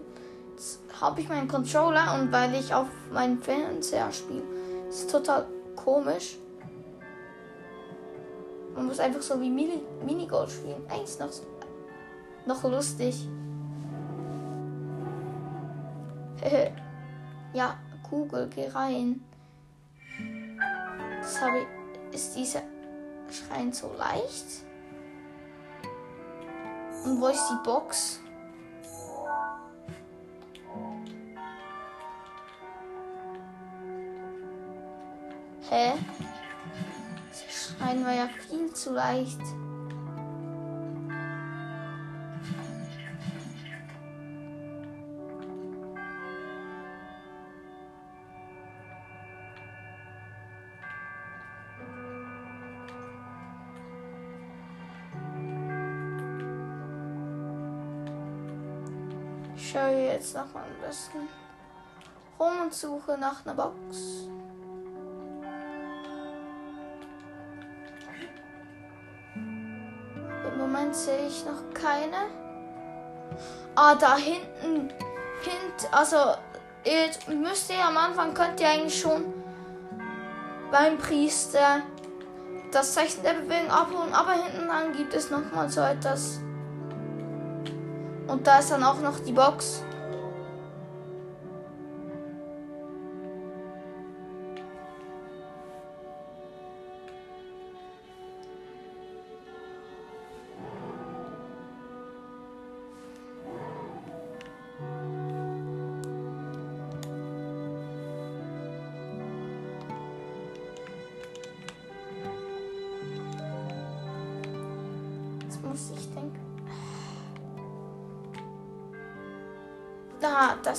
Jetzt habe ich meinen Controller und weil ich auf meinem Fernseher spiele, ist total komisch. Man muss einfach so wie Mini Minigolf spielen. Eigentlich noch, noch lustig. [LAUGHS] ja, Google, geh rein. Das habe ich. Ist dieser Schrein so leicht? Und wo ist die Box? Hä? Der Schrein war ja viel zu leicht. Jetzt noch mal ein bisschen rum und suche nach einer Box. Im Moment sehe ich noch keine. Ah, da hinten, hint, also ihr müsst ihr am Anfang könnt ihr eigentlich schon beim Priester das Zeichen der Bewegung abholen, aber hinten dann gibt es noch mal so etwas. Und da ist dann auch noch die Box.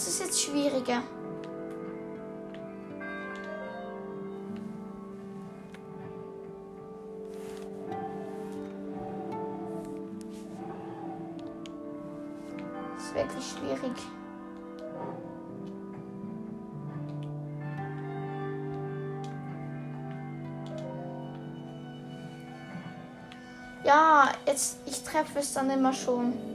Das ist jetzt schwieriger. Das ist wirklich schwierig. Ja, jetzt ich treffe es dann immer schon.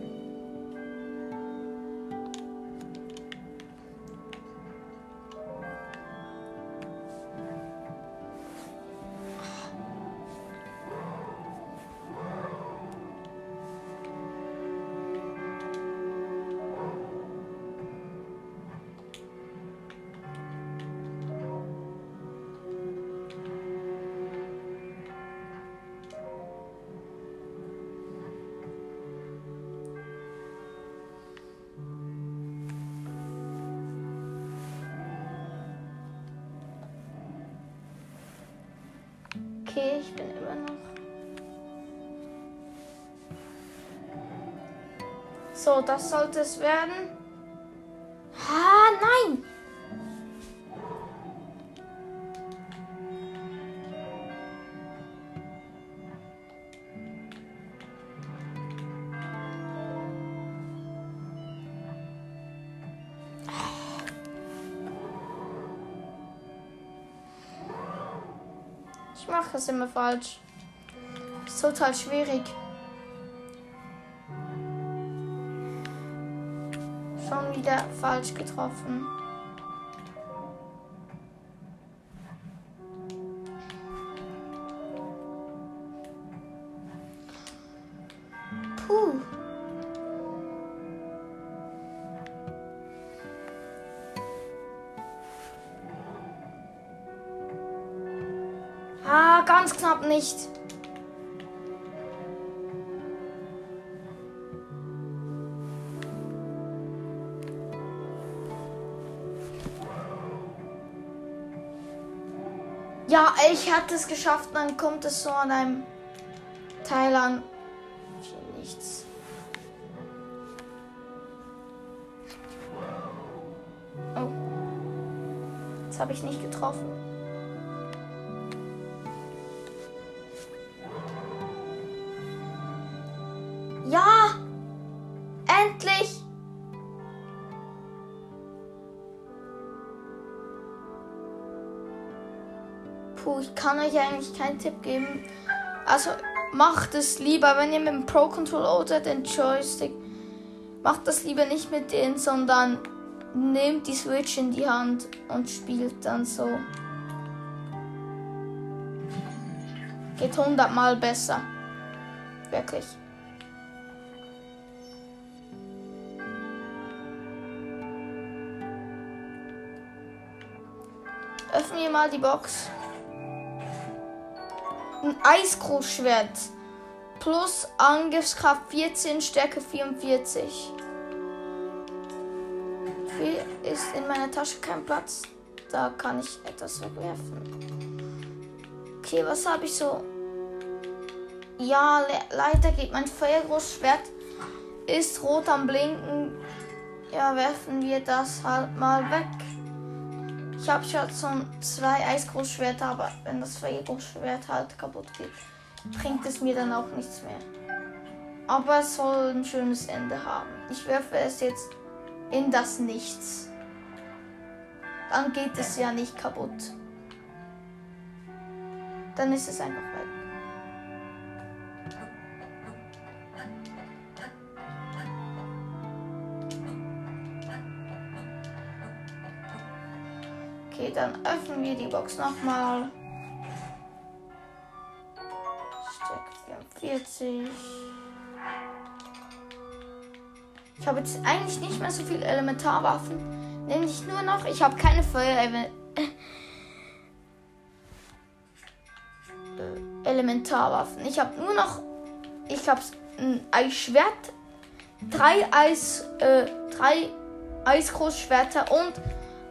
Ich bin immer noch. So, das sollte es werden. Das immer falsch. Ist total schwierig. Schon wieder falsch getroffen. Nicht. Ja, ich hatte es geschafft, dann kommt es so an einem Teil an. Nichts. Oh. Jetzt habe ich nicht getroffen. Kann euch eigentlich keinen Tipp geben. Also macht es lieber, wenn ihr mit dem Pro Controller oder den Joystick macht das lieber nicht mit denen, sondern nehmt die Switch in die Hand und spielt dann so. Geht hundertmal besser. Wirklich. Öffnen wir mal die Box. Ein Eisgroßschwert. Plus Angriffskraft 14, Stärke 44. Viel ist in meiner Tasche kein Platz. Da kann ich etwas wegwerfen. Okay, was habe ich so? Ja, le leider geht mein Feuergroßschwert. Ist rot am Blinken. Ja, werfen wir das halt mal weg. Ich habe schon zwei Eisgroßschwerter, aber wenn das Feuergroßschwert halt kaputt geht, bringt es mir dann auch nichts mehr. Aber es soll ein schönes Ende haben. Ich werfe es jetzt in das Nichts. Dann geht es ja nicht kaputt. Dann ist es einfach weg. Okay, dann öffnen wir die Box nochmal. Stück 44. Ich habe jetzt eigentlich nicht mehr so viele Elementarwaffen. Nämlich nur noch, ich habe keine Feuer äh, Elementarwaffen. Ich habe nur noch, ich habe ein Eisschwert, drei Eis, äh, drei Eisgroßschwerter und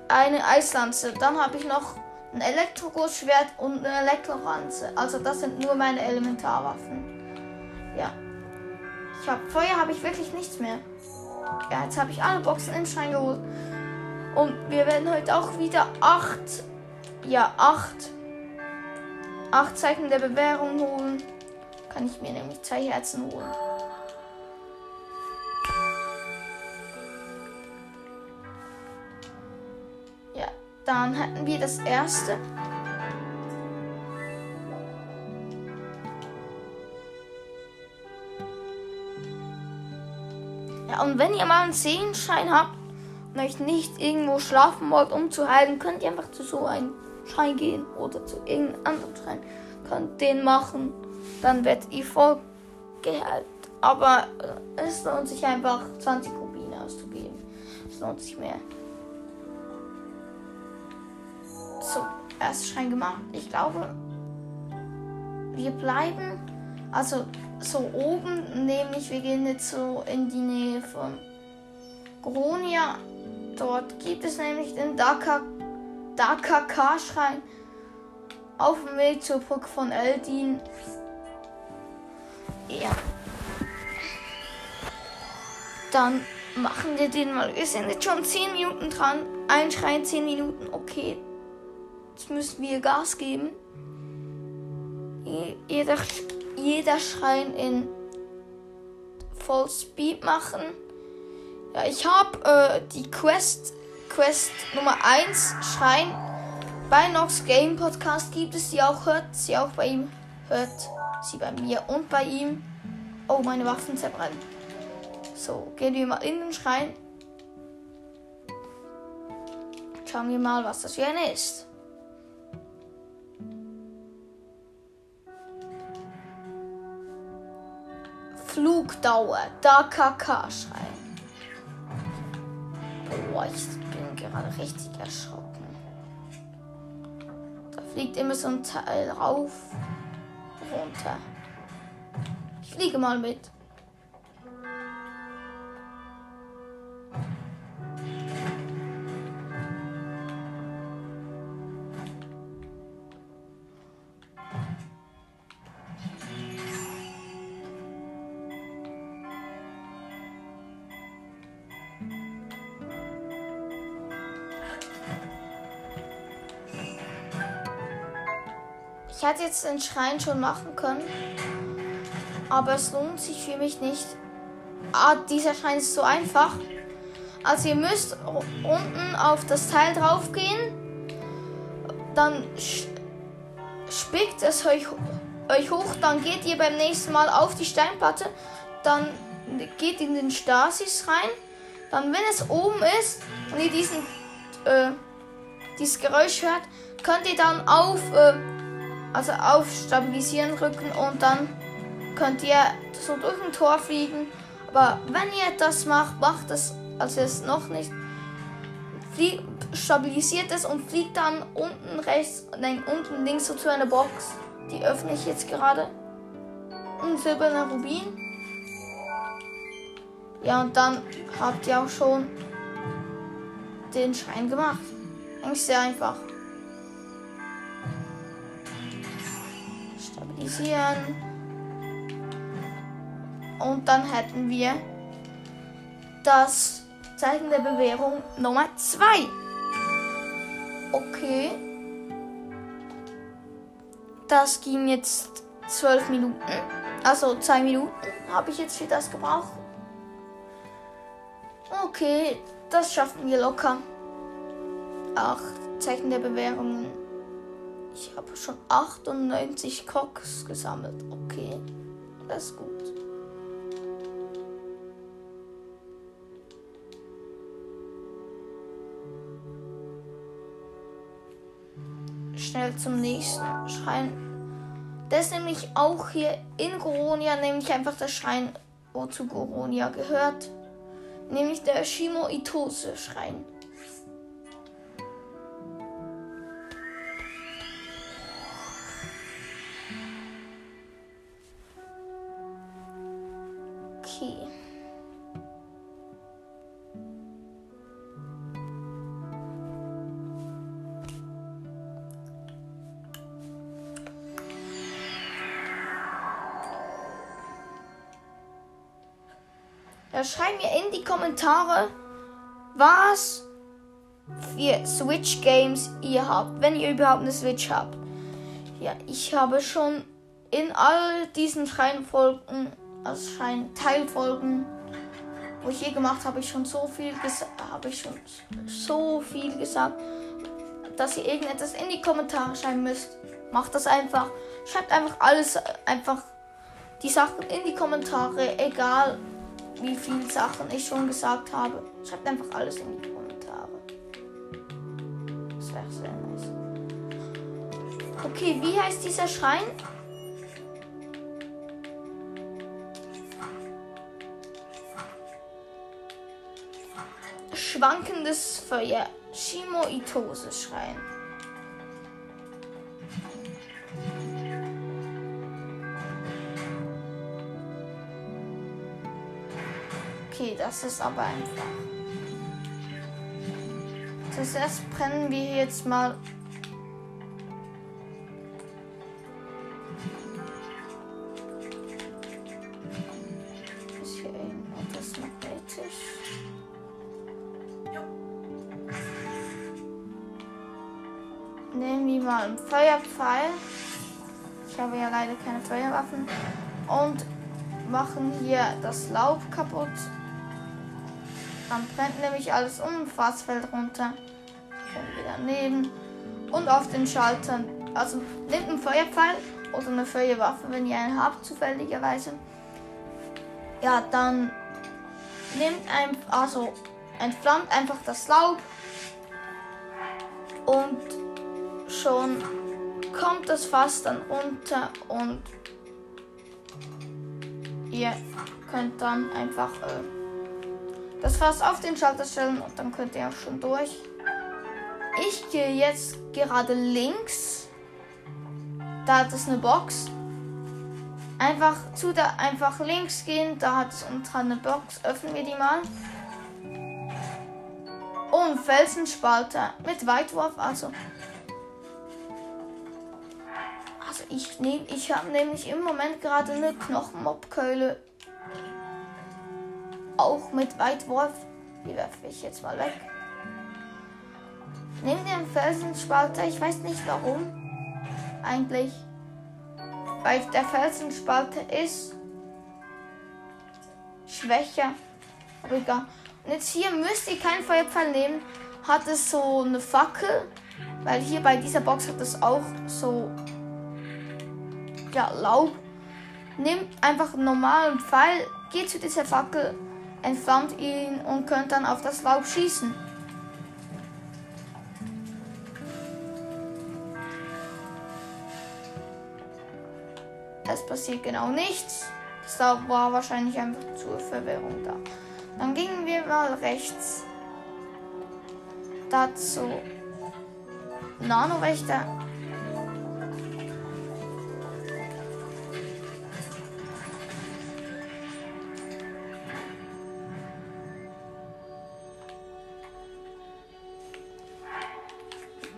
eine Eislanze. Dann habe ich noch ein Elektrogroßschwert und eine Elektroranze. Also das sind nur meine Elementarwaffen. Ja. Ich habe Feuer habe ich wirklich nichts mehr. Ja, jetzt habe ich alle Boxen im Schrein geholt. Und wir werden heute auch wieder acht, ja, acht, acht Zeichen der Bewährung holen. Kann ich mir nämlich zwei Herzen holen. Dann hätten wir das erste. Ja, und wenn ihr mal einen Sehenschein habt und euch nicht irgendwo schlafen wollt, um zu heilen, könnt ihr einfach zu so einem Schein gehen oder zu irgendeinem anderen Schein. Könnt den machen, dann werdet ihr voll geheilt. Aber äh, es lohnt sich einfach 20 Rubine auszugeben. Es lohnt sich mehr. So, erst Schein gemacht. Ich glaube, wir bleiben. Also so oben, nämlich wir gehen jetzt so in die Nähe von Gronia. Dort gibt es nämlich den Dakaka-Schrein auf dem Weg zur Brücke von Eldin. Ja. Dann machen wir den mal. Wir sind jetzt schon 10 Minuten dran. Ein Schrein 10 Minuten. Okay. Jetzt müssen wir Gas geben. Jeder jeder Schrein in Voll Speed machen. Ja, ich habe äh, die Quest, Quest Nummer 1 Schrein bei Nox Game Podcast gibt es sie auch, hört sie auch bei ihm, hört sie bei mir und bei ihm. Oh, meine Waffen zerbrennen. So, gehen wir mal in den Schrein. Schauen wir mal, was das für eine ist. Flugdauer, DKK-Schrein. Boah, ich bin gerade richtig erschrocken. Da fliegt immer so ein Teil rauf, runter. Ich fliege mal mit. Hätte jetzt den Schrein schon machen können. Aber es lohnt sich für mich nicht. Ah, dieser Schrein ist so einfach. Also ihr müsst unten auf das Teil drauf gehen. Dann spickt es euch, euch hoch. Dann geht ihr beim nächsten Mal auf die Steinplatte. Dann geht in den Stasis rein. Dann, wenn es oben ist und ihr diesen, äh, dieses Geräusch hört, könnt ihr dann auf äh, also auf Stabilisieren drücken und dann könnt ihr so durch ein Tor fliegen. Aber wenn ihr das macht, macht es, also es noch nicht, flieg, stabilisiert es und fliegt dann unten rechts, nein, unten links so zu einer Box. Die öffne ich jetzt gerade. Ein silberner Rubin. Ja, und dann habt ihr auch schon den Schein gemacht. Eigentlich sehr einfach. Stabilisieren. Und dann hätten wir das Zeichen der Bewährung Nummer 2. Okay. Das ging jetzt 12 Minuten. Also 2 Minuten habe ich jetzt für das gebraucht. Okay, das schaffen wir locker. Ach, Zeichen der Bewährungen. Ich habe schon 98 Cocks gesammelt. Okay, das ist gut. Schnell zum nächsten Schrein. Das ist nämlich auch hier in Goronia, nämlich einfach der Schrein, wo zu Goronia gehört. Nämlich der Shimo Itose Schrein. Okay. Ja, schreibt mir in die Kommentare, was für Switch Games ihr habt, wenn ihr überhaupt eine Switch habt. Ja, ich habe schon in all diesen Scheinfolgen, also Scheinteilfolgen, wo ich je gemacht habe, ich schon so viel habe ich schon so viel gesagt, dass ihr irgendetwas in die Kommentare schreiben müsst. Macht das einfach. Schreibt einfach alles, einfach die Sachen in die Kommentare, egal wie viele Sachen ich schon gesagt habe. Schreibt einfach alles in die Kommentare. Das wäre sehr nice. Okay, wie heißt dieser Schrein? Schwankendes Feuer. Shimo Itose Schrein. Okay, das ist aber einfach. Zuerst brennen wir jetzt mal. Einen Feuerpfeil. Ich habe ja leider keine Feuerwaffen. Und machen hier das Laub kaputt. Dann brennt nämlich alles um, Fass fällt runter. Können wir daneben. Und auf den Schaltern. Also nehmt einen Feuerpfeil oder eine Feuerwaffe, wenn ihr einen habt, zufälligerweise. Ja, dann nehmt ein, also entflammt einfach das Laub und schon kommt das Fass dann runter und ihr könnt dann einfach äh, das Fass auf den Schalter stellen und dann könnt ihr auch schon durch. Ich gehe jetzt gerade links. Da hat es eine Box. Einfach zu der einfach links gehen, da hat es unten eine Box. Öffnen wir die mal. Und Felsenspalter mit Weitwurf, also also ich nehme, ich habe nämlich im Moment gerade eine Knochenmobkeule. Auch mit Weitwurf. Die werfe ich jetzt mal weg. Nehme den Felsenspalter. Ich weiß nicht warum. Eigentlich. Weil der Felsenspalter ist schwächer. Aber. Und jetzt hier müsst ihr keinen Feuerpfeil nehmen. Hat es so eine Fackel. Weil hier bei dieser Box hat es auch so Laub. Nehmt einfach einen normalen Pfeil, geht zu dieser Fackel, entflammt ihn und könnt dann auf das Laub schießen. Es passiert genau nichts. Das war wahrscheinlich einfach zur Verwirrung da. Dann gingen wir mal rechts. Dazu Nanowächter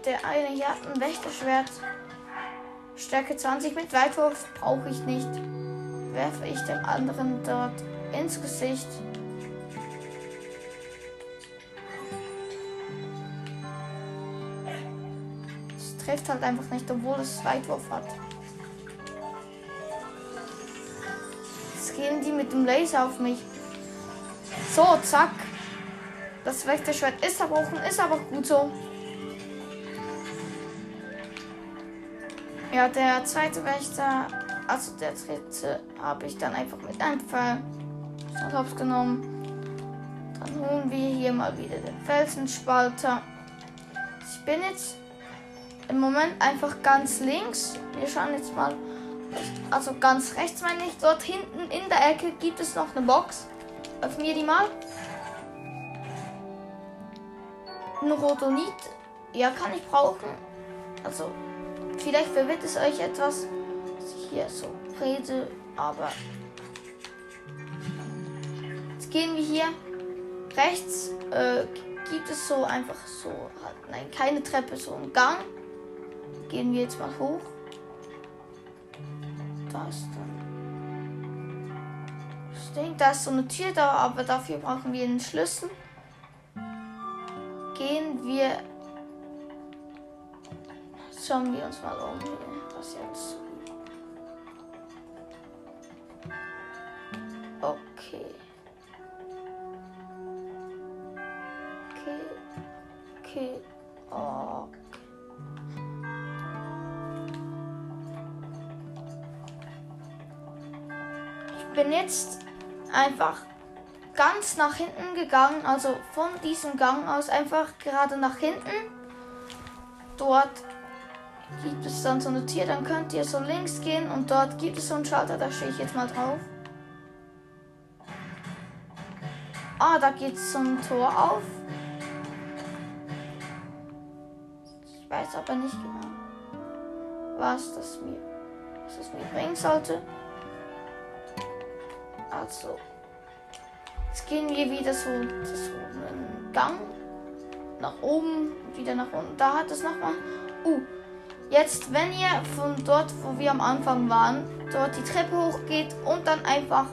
der eine hier hat ein Wächterschwert. Stärke 20 mit Weitwurf brauche ich nicht. Werfe ich dem anderen dort ins Gesicht. Es trifft halt einfach nicht, obwohl es Weitwurf hat. Jetzt gehen die mit dem Laser auf mich. So, zack. Das Wächterschwert ist zerbrochen, ist aber gut so. Ja, der zweite Wächter, also der dritte, habe ich dann einfach mit einem Pfeil Hops genommen. Dann holen wir hier mal wieder den Felsenspalter. Ich bin jetzt im Moment einfach ganz links. Wir schauen jetzt mal. Also ganz rechts meine ich. Dort hinten in der Ecke gibt es noch eine Box. Öffnen wir die mal. Ein Rodonit. Ja, kann ich brauchen. Also, vielleicht verwirrt es euch etwas, dass ich hier so rede, aber jetzt gehen wir hier rechts. Äh, gibt es so einfach so, nein, keine Treppe, so ein Gang. Gehen wir jetzt mal hoch. Da ist dann. Ich denke, da ist so eine Tür da, aber dafür brauchen wir einen Schlüssel. Gehen wir. Schauen wir uns mal um. Was jetzt? Okay. Okay. Okay. Oh. bin jetzt einfach ganz nach hinten gegangen, also von diesem Gang aus einfach gerade nach hinten. Dort gibt es dann so eine Tür, dann könnt ihr so links gehen und dort gibt es so einen Schalter, da stehe ich jetzt mal drauf. Ah, da geht so ein Tor auf. Ich weiß aber nicht genau, was das mir, was das mir bringen sollte. Also, jetzt gehen wir wieder so, so einen Gang nach oben, wieder nach unten. Da hat es nochmal. Uh, jetzt, wenn ihr von dort, wo wir am Anfang waren, dort die Treppe hochgeht und dann einfach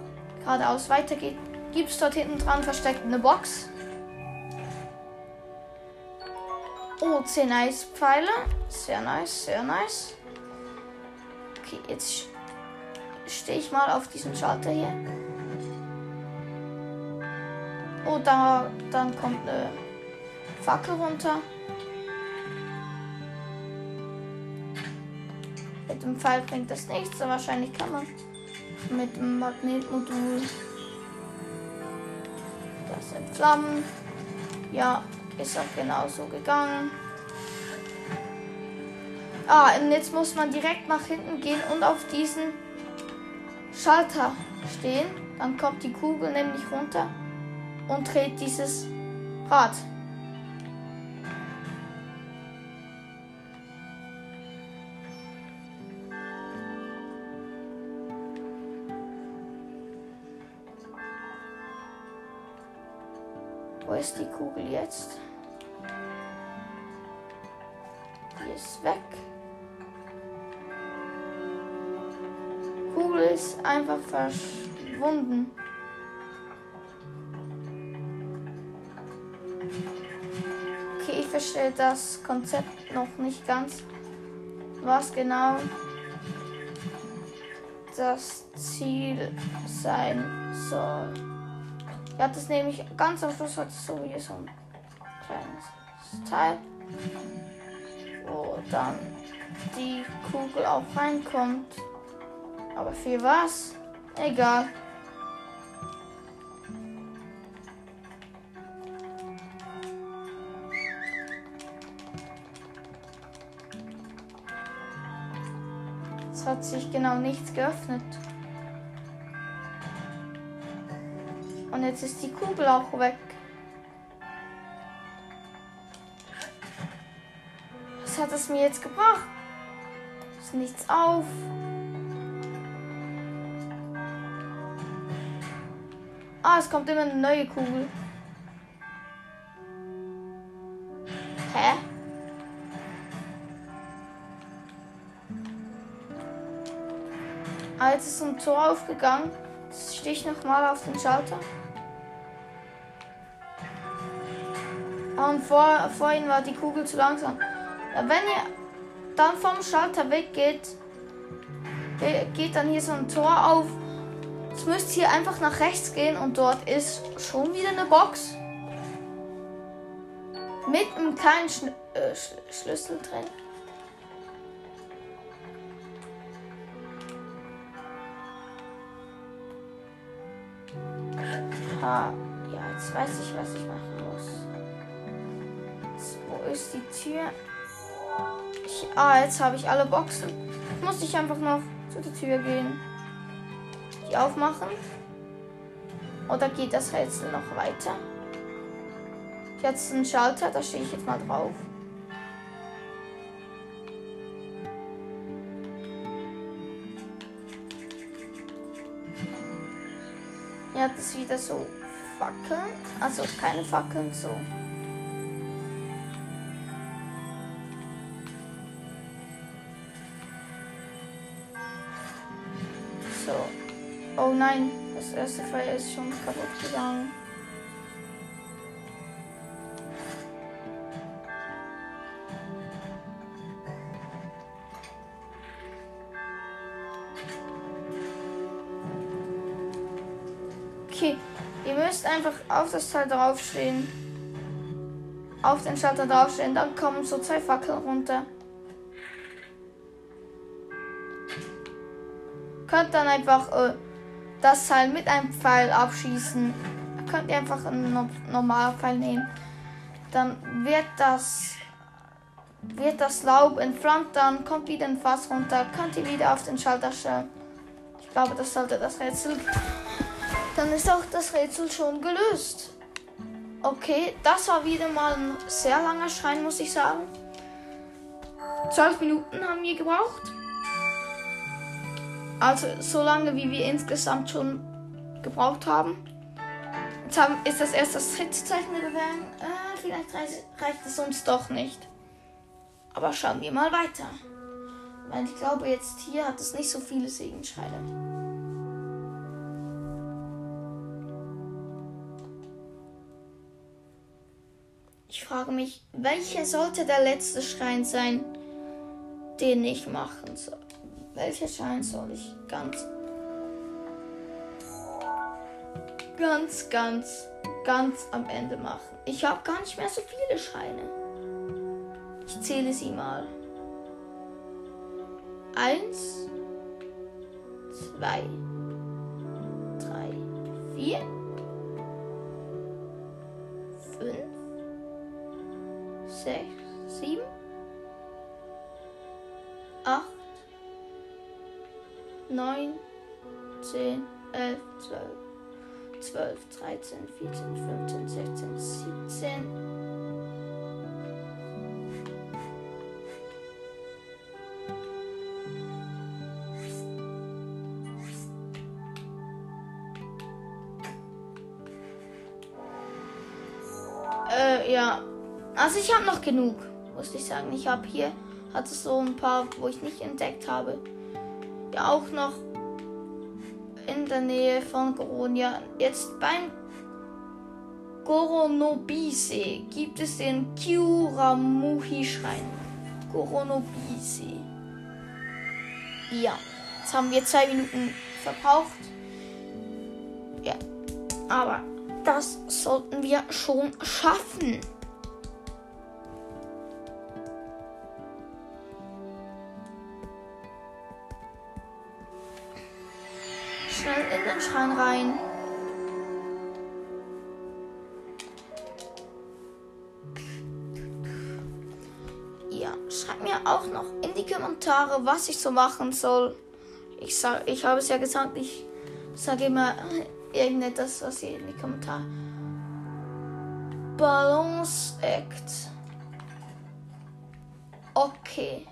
geradeaus weitergeht, gibt es dort hinten dran versteckt eine Box. Oh, 10 Eispfeile. Sehr nice, sehr nice. Okay, jetzt stehe ich mal auf diesem Schalter hier. Oh, da, dann kommt eine Fackel runter. Mit dem Pfeil bringt das nichts, aber wahrscheinlich kann man mit dem Magnetmodul das entflammen. Ja, ist auch genauso gegangen. Ah, und jetzt muss man direkt nach hinten gehen und auf diesen Schalter stehen. Dann kommt die Kugel nämlich runter und dreht dieses Rad. Wo ist die Kugel jetzt? Die ist weg. Kugel ist einfach verschwunden. verstehe das Konzept noch nicht ganz, was genau das Ziel sein soll. Ja, das nehme ich ganz am Schluss hat es so wie so ein kleines Teil, wo dann die Kugel auch reinkommt. Aber für was? Egal. hat sich genau nichts geöffnet. Und jetzt ist die Kugel auch weg. Was hat es mir jetzt gebracht? Ist nichts auf. Ah, es kommt immer eine neue Kugel. Hä? Als ist ein Tor aufgegangen. Jetzt stehe ich nochmal auf den Schalter. Und vor, vorhin war die Kugel zu langsam. Wenn ihr dann vom Schalter weggeht, geht dann hier so ein Tor auf. Jetzt müsst ihr einfach nach rechts gehen und dort ist schon wieder eine Box. Mit einem kleinen Sch äh, Sch Schlüssel drin. Ha, ja, jetzt weiß ich, was ich wo ist die Tür? Ich, ah, jetzt habe ich alle Boxen. Muss ich einfach noch zu der Tür gehen. Die aufmachen. Oder geht das Rätsel noch weiter? Jetzt ein Schalter, da stehe ich jetzt mal drauf. Ja, das ist wieder so Fackeln. Also keine Fackeln. So. Das erste Feuer ist schon kaputt gegangen. Okay, ihr müsst einfach auf das Teil draufstehen. Auf den Schalter draufstehen, dann kommen so zwei Fackeln runter. Könnt dann einfach äh, das Teil mit einem Pfeil abschießen. Könnt ihr einfach einen no normalen Pfeil nehmen. Dann wird das wird das Laub entflammt, dann kommt wieder ein Fass runter, könnt ihr wieder auf den Schalter stellen. Ich glaube, das sollte das Rätsel dann ist auch das Rätsel schon gelöst. Okay, das war wieder mal ein sehr langer Schrein, muss ich sagen. Zwölf Minuten haben wir gebraucht. Also so lange, wie wir insgesamt schon gebraucht haben. Jetzt haben, ist das erst das dritte Zeichen gewesen. Äh, vielleicht reicht, es uns doch nicht. Aber schauen wir mal weiter. Weil ich glaube, jetzt hier hat es nicht so viele Segenschreine. Ich frage mich, welcher sollte der letzte Schrein sein, den ich machen soll? Welcher Schrein soll ich ganz, ganz, ganz, ganz am Ende machen? Ich habe gar nicht mehr so viele Schreine. Ich zähle sie mal. Eins, zwei, drei, vier, fünf sechs, sieben, acht, neun, zehn, elf, zwölf, zwölf, dreizehn, vierzehn, fünfzehn, sechzehn, siebzehn. Äh, ja. Also ich habe noch genug, muss ich sagen. Ich habe hier, hatte so ein paar, wo ich nicht entdeckt habe. Auch noch in der Nähe von Goronia. Jetzt beim Goronobise gibt es den Kyuramuhi-Schrein. Goronobise. Ja, jetzt haben wir zwei Minuten verbraucht. Ja, aber das sollten wir schon schaffen. In den Schrein rein. Ja, schreibt mir auch noch in die Kommentare, was ich so machen soll. Ich sag, ich habe es ja gesagt, ich sage immer [LAUGHS] irgendetwas, was ihr in die Kommentare. Balance Act. Okay.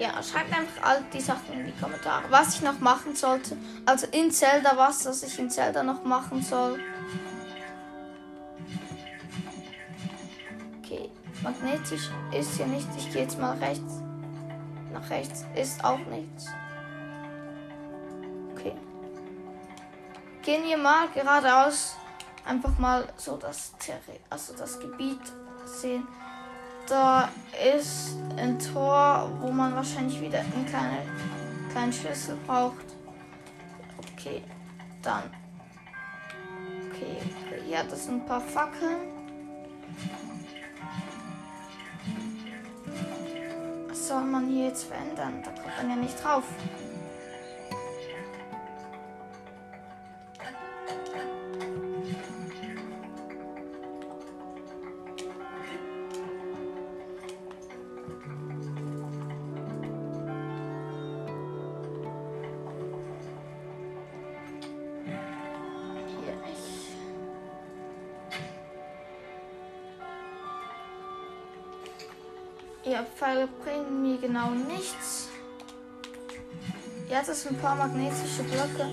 Ja, schreibt einfach all die Sachen in die Kommentare, was ich noch machen sollte. Also in Zelda was, was ich in Zelda noch machen soll. Okay, magnetisch ist hier nicht. Ich gehe jetzt mal rechts. Nach rechts ist auch nichts. Okay. Gehen wir mal geradeaus. Einfach mal so das, also das Gebiet sehen. Da ist ein Tor, wo man wahrscheinlich wieder einen kleinen, kleinen Schlüssel braucht. Okay, dann. Okay, hier hat es ein paar Fackeln. Was soll man hier jetzt verändern? Da kommt man ja nicht drauf. Bringen mir genau nichts. Jetzt ist ein paar magnetische Blöcke.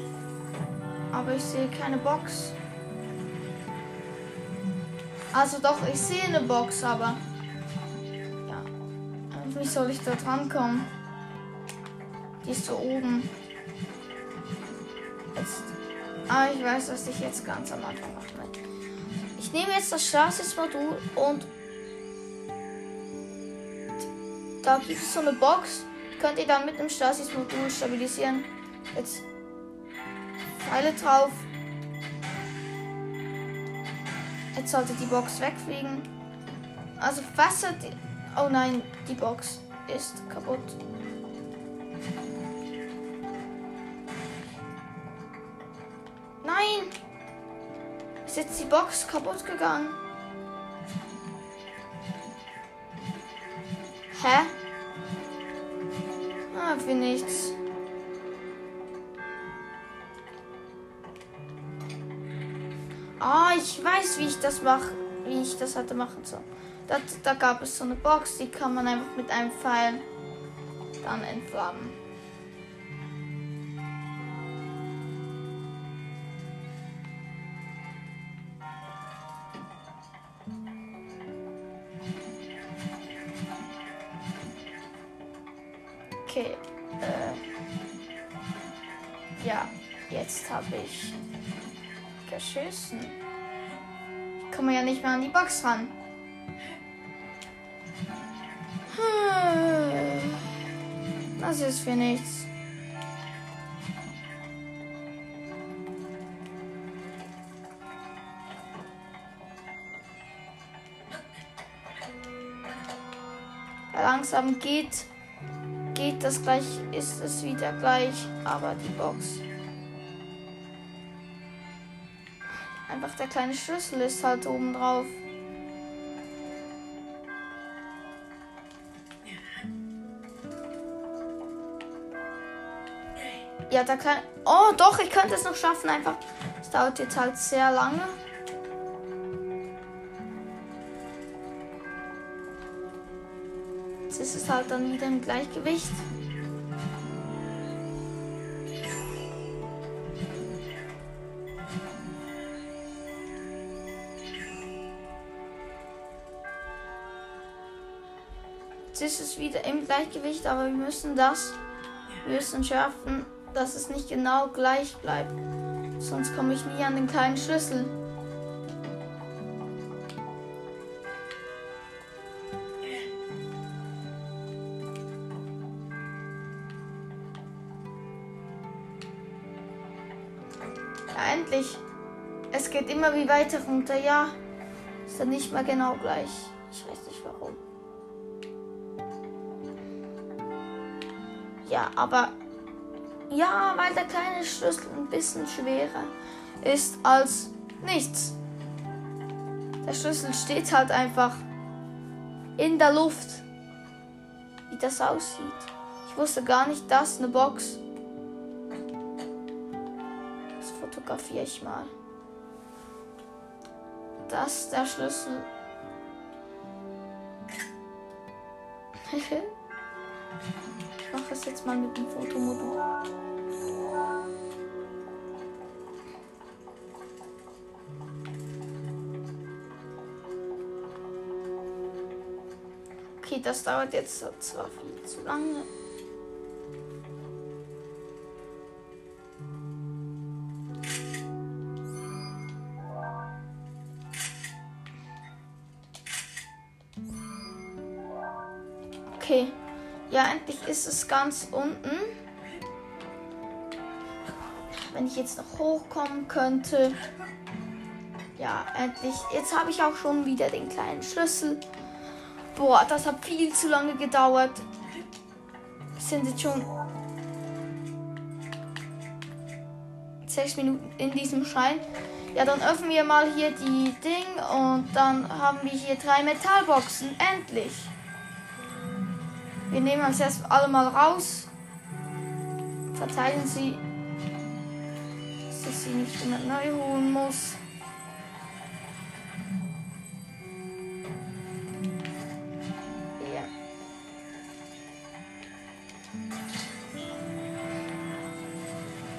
Aber ich sehe keine Box. Also doch, ich sehe eine Box, aber. Ja. Wie soll ich da dran kommen? Die ist so oben. Jetzt. Ah, ich weiß, was ich jetzt ganz am Anfang machen will. Ich nehme jetzt das Stasis-Modul und da gibt es so eine Box. Könnt ihr dann mit dem Stasis-Modul stabilisieren. Jetzt Pfeile drauf. Jetzt sollte die Box wegfliegen. Also Wasser. Oh nein, die Box ist kaputt. Nein! Ist jetzt die Box kaputt gegangen? Hä? Ah, für nichts. Ah, ich weiß, wie ich das mache, wie ich das hatte machen soll. Da, da gab es so eine Box, die kann man einfach mit einem Pfeil dann entflammen. Geschissen. Ich komme ja nicht mehr an die Box ran. Hm. Das ist für nichts. Langsam geht geht das gleich, ist es wieder gleich, aber die Box. Der kleine Schlüssel ist halt oben drauf. Ja, der kleine. Oh, doch, ich könnte es noch schaffen, einfach. Es dauert jetzt halt sehr lange. Jetzt ist es halt dann wieder im Gleichgewicht. Ist es wieder im Gleichgewicht, aber wir müssen das, wir müssen schärfen, dass es nicht genau gleich bleibt. Sonst komme ich nie an den kleinen Schlüssel. endlich. Es geht immer wie weiter runter. Ja, ist dann nicht mehr genau gleich. Ja, aber ja, weil der kleine Schlüssel ein bisschen schwerer ist als nichts. Der Schlüssel steht halt einfach in der Luft. Wie das aussieht. Ich wusste gar nicht, dass eine Box fotografiere ich mal. Das ist der Schlüssel. [LAUGHS] [LAUGHS] ich mache es jetzt mal mit dem Fotomodul. Okay, das dauert jetzt zwar viel zu lange. Ist es ganz unten. wenn ich jetzt noch hochkommen könnte. Ja, endlich. Jetzt habe ich auch schon wieder den kleinen Schlüssel. Boah, das hat viel zu lange gedauert. Sind jetzt schon sechs Minuten in diesem Schein. Ja, dann öffnen wir mal hier die Ding und dann haben wir hier drei Metallboxen. Endlich. Wir nehmen uns erst alle mal raus. Verteilen sie, dass sie nicht immer neu holen muss. Ja.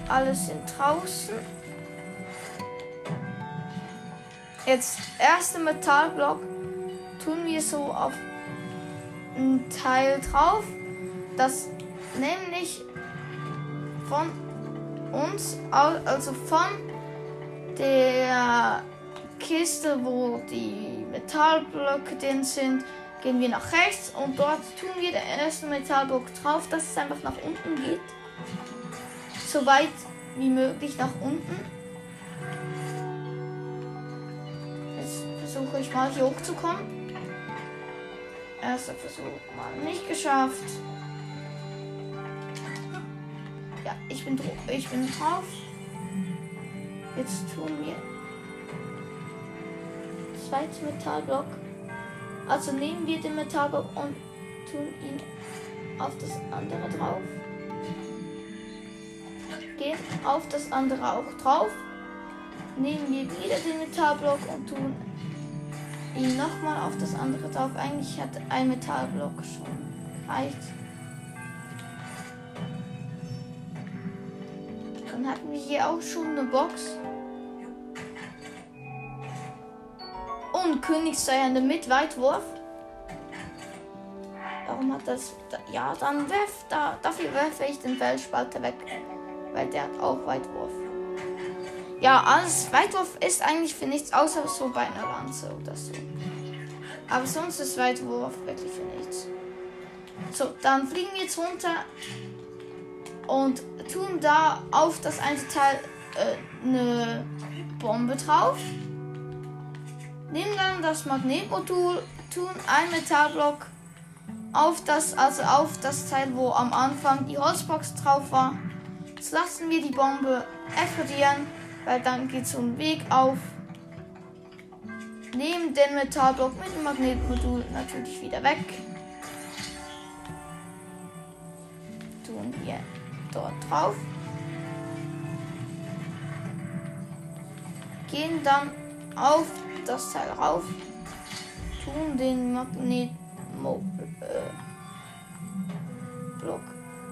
Alle sind draußen. Jetzt erste Metallblock tun wir so auf ein Teil drauf, das nämlich von uns, also von der Kiste, wo die Metallblöcke drin sind, gehen wir nach rechts und dort tun wir den ersten Metallblock drauf, dass es einfach nach unten geht. So weit wie möglich nach unten. Jetzt versuche ich mal hier hochzukommen. Erster Versuch mal nicht geschafft. Ja, ich bin, ich bin drauf. Jetzt tun wir zweiten Metallblock. Also nehmen wir den Metallblock und tun ihn auf das andere drauf. Gehen auf das andere auch drauf. Nehmen wir wieder den Metallblock und tun ihn nochmal auf das andere drauf. Eigentlich hat ein Metallblock schon gereicht. Dann hatten wir hier auch schon eine Box. Und Königseierne mit Weitwurf. Warum hat das. Ja, dann werf. Da, dafür werfe ich den Felsspalter weg. Weil der hat auch Weitwurf. Ja, alles Weitwurf ist eigentlich für nichts, außer so bei einer Lanze oder so. Aber sonst ist Weitwurf wirklich für nichts. So, dann fliegen wir jetzt runter und tun da auf das eine Teil äh, eine Bombe drauf. Nehmen dann das Magnetmodul, tun ein Metallblock auf das, also auf das Teil, wo am Anfang die Holzbox drauf war. Jetzt lassen wir die Bombe explodieren weil dann geht so ein Weg auf. Nehmen den Metallblock mit dem Magnetmodul natürlich wieder weg. Tun wir dort drauf. Gehen dann auf das Teil rauf. Tun den Magnetblock äh,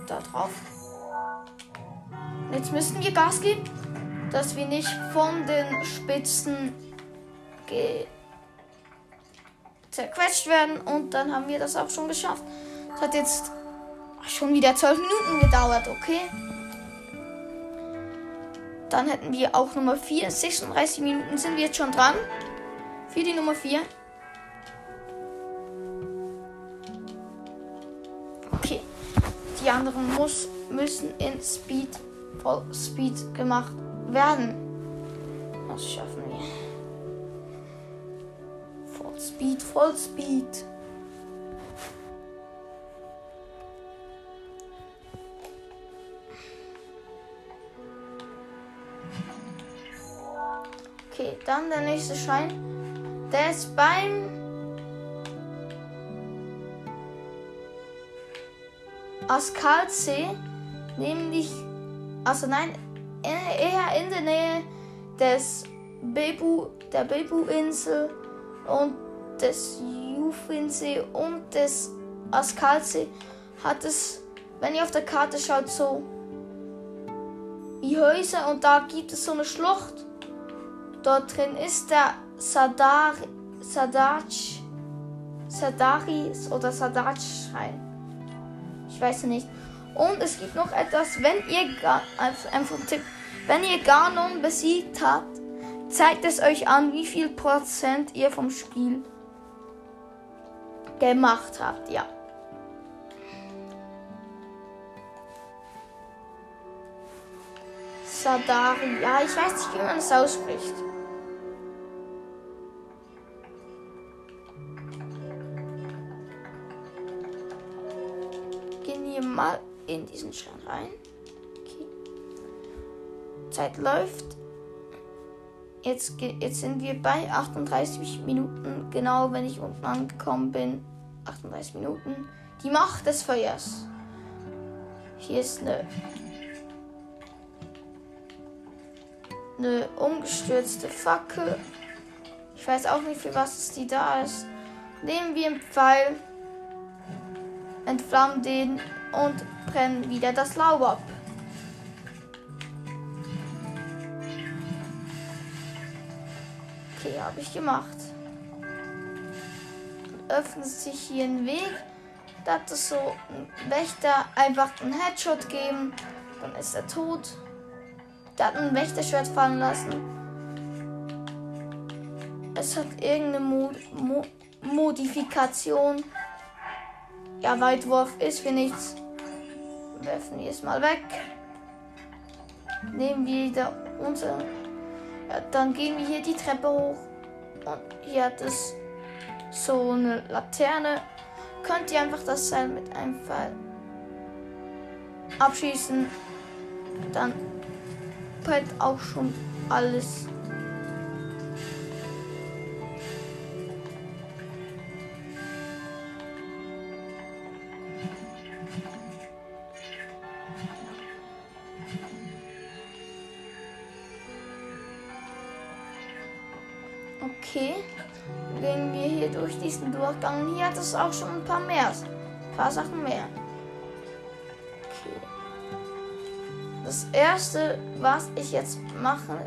da drauf. Jetzt müssen wir Gas geben dass wir nicht von den Spitzen zerquetscht werden. Und dann haben wir das auch schon geschafft. Es hat jetzt schon wieder 12 Minuten gedauert, okay? Dann hätten wir auch Nummer 4. 36 Minuten sind wir jetzt schon dran. Für die Nummer 4. Okay. Die anderen muss, müssen in Speed, Voll Speed gemacht werden. Das schaffen wir. Voll Speed, voll Speed. Okay, dann der nächste Schein. Der ist beim Askalsee, nämlich, also nein, eher in der Nähe des Bebu, der Bebu-Insel und des Jufinsee und des Askalsee hat es, wenn ihr auf der Karte schaut, so wie Häuser und da gibt es so eine Schlucht. Dort drin ist der Sadar, Sadach, Sadaris oder Sadach-Schrein. Ich weiß nicht. Und es gibt noch etwas, wenn ihr, also einfach Tipp, wenn ihr Ganon besiegt habt, zeigt es euch an, wie viel Prozent ihr vom Spiel gemacht habt, ja. Sadari. Ja, ich weiß nicht, wie man es ausspricht. Gehen wir mal in diesen Schrein rein. Okay. Zeit läuft. Jetzt, jetzt sind wir bei 38 Minuten, genau wenn ich unten angekommen bin. 38 Minuten. Die Macht des Feuers. Hier ist eine, eine umgestürzte Fackel. Ich weiß auch nicht, für was die da ist. Nehmen wir einen Pfeil, entflammen den und brennen wieder das Laub ab. Okay, habe ich gemacht. Öffnet sich hier ein Weg. Da hat es so ein Wächter einfach einen Headshot geben. Dann ist er tot. Der hat ein Wächterschwert fallen lassen. Es hat irgendeine Mo Mo Modifikation. Ja, Weitwurf ist für nichts. Werfen wir es mal weg. Nehmen wir wieder unsere ja, dann gehen wir hier die Treppe hoch. Und hier hat es so eine Laterne. Könnt ihr einfach das Seil mit einem Pfeil abschießen. Dann brennt auch schon alles. Durchgang. Hier hat es auch schon ein paar mehr. Ein paar Sachen mehr. Okay. Das erste, was ich jetzt machen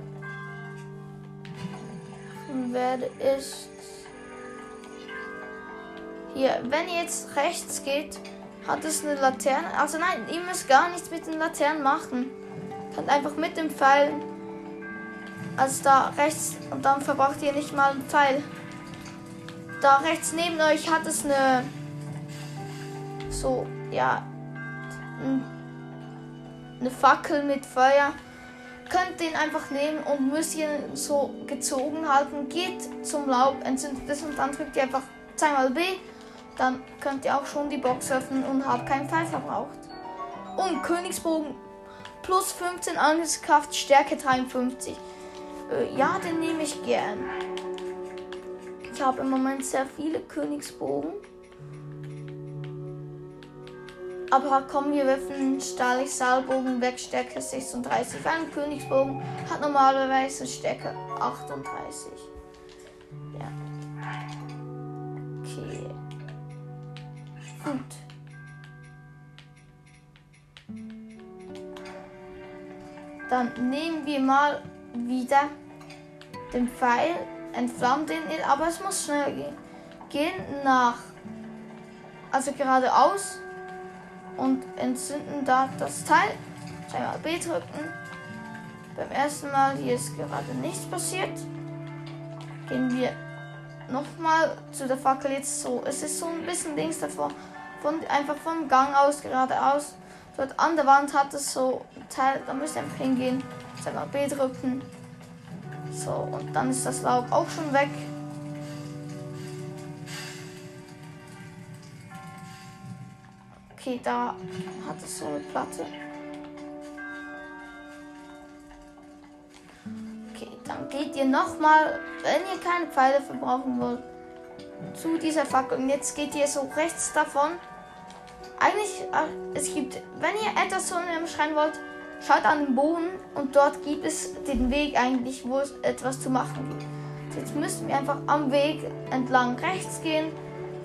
werde, ist hier, wenn ihr jetzt rechts geht, hat es eine Laterne. Also nein, ihr müsst gar nichts mit den Laternen machen. Könnt einfach mit dem Pfeil als da rechts und dann verbraucht ihr nicht mal einen Pfeil. Da rechts neben euch hat es eine so ja eine Fackel mit Feuer. Könnt den einfach nehmen und müsst ihr so gezogen halten. Geht zum Laub, entzündet es und dann drückt ihr einfach zweimal B. Dann könnt ihr auch schon die Box öffnen und habt keinen Pfeil verbraucht. Und Königsbogen plus 15 Angriffskraft, Stärke 53. Äh, ja, den nehme ich gern. Ich habe im Moment sehr viele Königsbogen. Aber kommen wir werfen Stahlig Saalbogen weg, Stärke 36. Ein Königsbogen hat normalerweise Stärke 38. Ja. Okay. Gut. Dann nehmen wir mal wieder den Pfeil, entflammt den, aber es muss schnell gehen. Gehen nach, also geradeaus und entzünden da das Teil. Einmal B drücken. Beim ersten Mal hier ist gerade nichts passiert. Gehen wir nochmal zu der Fackel jetzt so. Es ist so ein bisschen links davor. Von, einfach vom Gang aus geradeaus. Dort an der Wand hat es so ein Teil, da müsst ihr einfach hingehen. Sag mal B drücken. So, und dann ist das Laub auch schon weg. Okay, da hat es so eine Platte. Okay, dann geht ihr nochmal, wenn ihr keine Pfeile verbrauchen wollt, zu dieser Fackel. Und jetzt geht ihr so rechts davon. Eigentlich, äh, es gibt, wenn ihr etwas von dem Schrein wollt, Schaut an den Boden und dort gibt es den Weg eigentlich, wo es etwas zu machen gibt. Jetzt müssen wir einfach am Weg entlang rechts gehen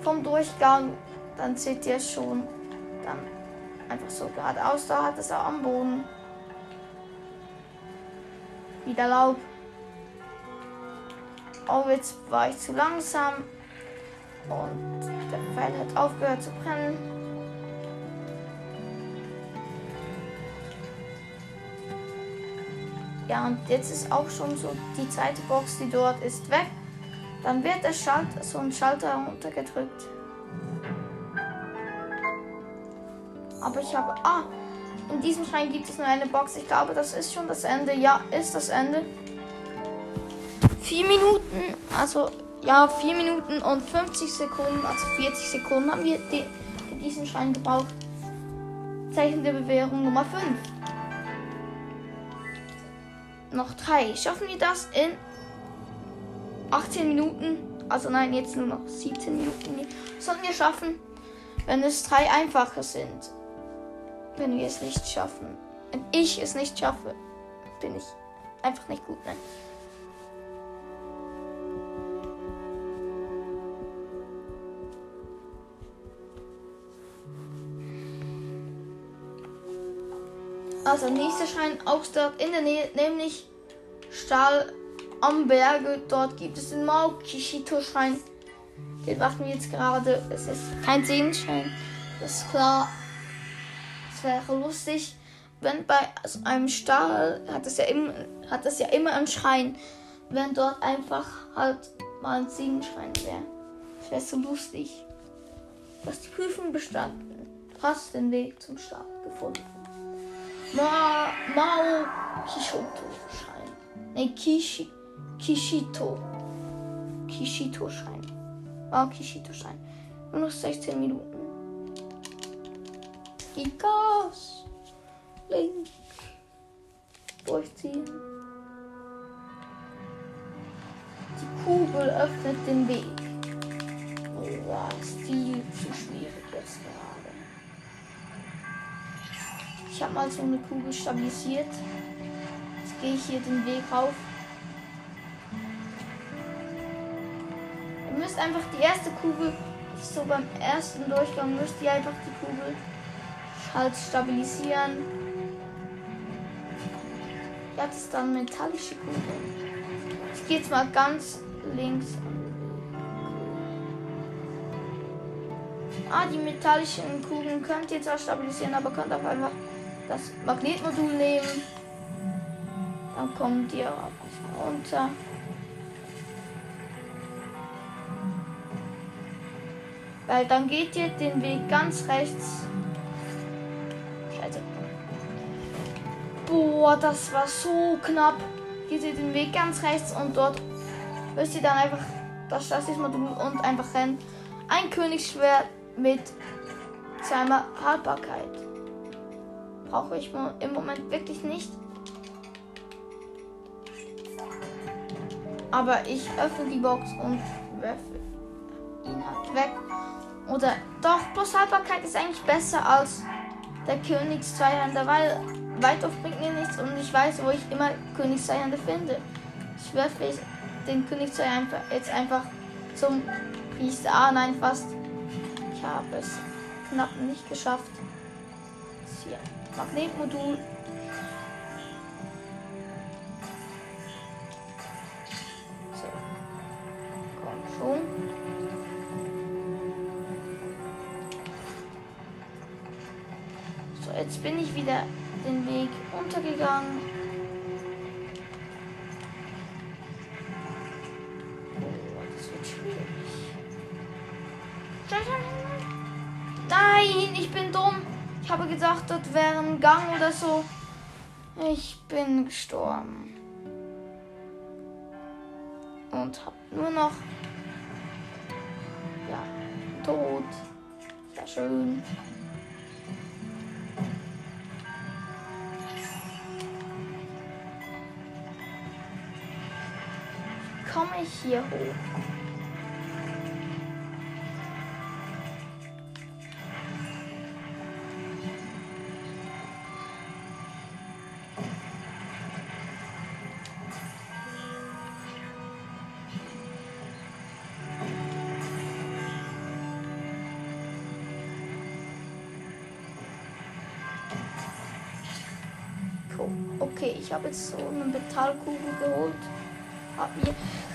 vom Durchgang. Dann seht ihr schon. Dann einfach so geradeaus. Da hat es auch am Boden. Wieder Laub. Oh, jetzt war ich zu langsam. Und der Pfeil hat aufgehört zu brennen. Ja, und jetzt ist auch schon so die zweite Box, die dort ist, weg. Dann wird der Schalter, so ein Schalter runtergedrückt. Aber ich habe. Ah, In diesem Schrein gibt es nur eine Box. Ich glaube, das ist schon das Ende. Ja, ist das Ende. Vier Minuten, also ja, vier Minuten und 50 Sekunden, also 40 Sekunden haben wir die, diesen Schrein gebraucht. Zeichen der Bewährung Nummer 5. Noch drei. Schaffen wir das in 18 Minuten? Also nein, jetzt nur noch 17 Minuten. Sollten wir schaffen, wenn es drei einfache sind. Wenn wir es nicht schaffen. Wenn ich es nicht schaffe, bin ich einfach nicht gut. Nein. Also nächster Schrein auch dort in der Nähe, nämlich Stahl am Berge. Dort gibt es den Mao Kishito Schrein. Den machen wir jetzt gerade. Es ist kein Sehenschein. Das ist klar. Es wäre lustig, wenn bei einem Stahl hat es ja immer, hat es ja immer einen Schrein, wenn dort einfach halt mal ein Sehenschein wäre. Das wäre so lustig. Du hast die Prüfung bestanden. Hast den Weg zum Start gefunden. Ma Mao Kishoto Schein. Ne, Kishi Kishito. Kishito Schein. Mao Kishito Schein. Nur noch 16 Minuten. Gib Gas. Link. Durchziehen. Die Kugel öffnet den Weg. Oh, ist viel zu schwierig Ich habe mal so eine Kugel stabilisiert. Jetzt gehe ich hier den Weg rauf. Ihr müsst einfach die erste Kugel, so beim ersten Durchgang, müsst ihr einfach die Kugel halt stabilisieren. Jetzt dann metallische Kugel. Ich gehe jetzt mal ganz links Ah, die metallischen Kugeln könnt ihr zwar stabilisieren, aber könnt auch einfach das Magnetmodul nehmen. Dann kommt ihr runter. Weil dann geht ihr den Weg ganz rechts. Scheiße. Boah, das war so knapp. Geht ihr den Weg ganz rechts und dort müsst ihr dann einfach das Chassis-Modul und einfach rennen. Ein Königsschwert mit seiner Haltbarkeit brauche ich im Moment wirklich nicht. Aber ich öffne die Box und werfe ihn halt weg. Oder doch, plus Haltbarkeit ist eigentlich besser als der Königs Zweihänder, weil Weitauf bringt mir nichts und ich weiß, wo ich immer Königs Zweihänder finde. Ich werfe den König Zweihänder jetzt einfach zum Priester. Ah, nein, fast. Ich habe es knapp nicht geschafft. Hier. Magnetmodul. So. Komm schon. So, jetzt bin ich wieder den Weg untergegangen. Ich habe gedacht, dort wäre ein Gang oder so. Ich bin gestorben. Und habe nur noch. Ja, tot. Sehr schön. Komme ich hier hoch? Ich habe jetzt so eine Metallkugel geholt. Hab mir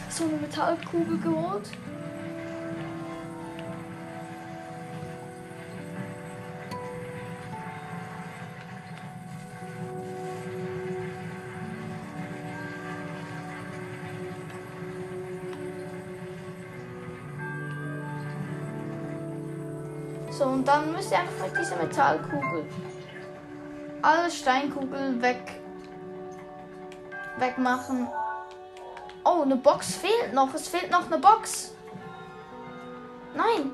so eine Metallkugel geholt. So, und dann müsst ihr einfach mit dieser Metallkugel alle Steinkugeln weg wegmachen. Oh, eine Box fehlt noch. Es fehlt noch eine Box. Nein.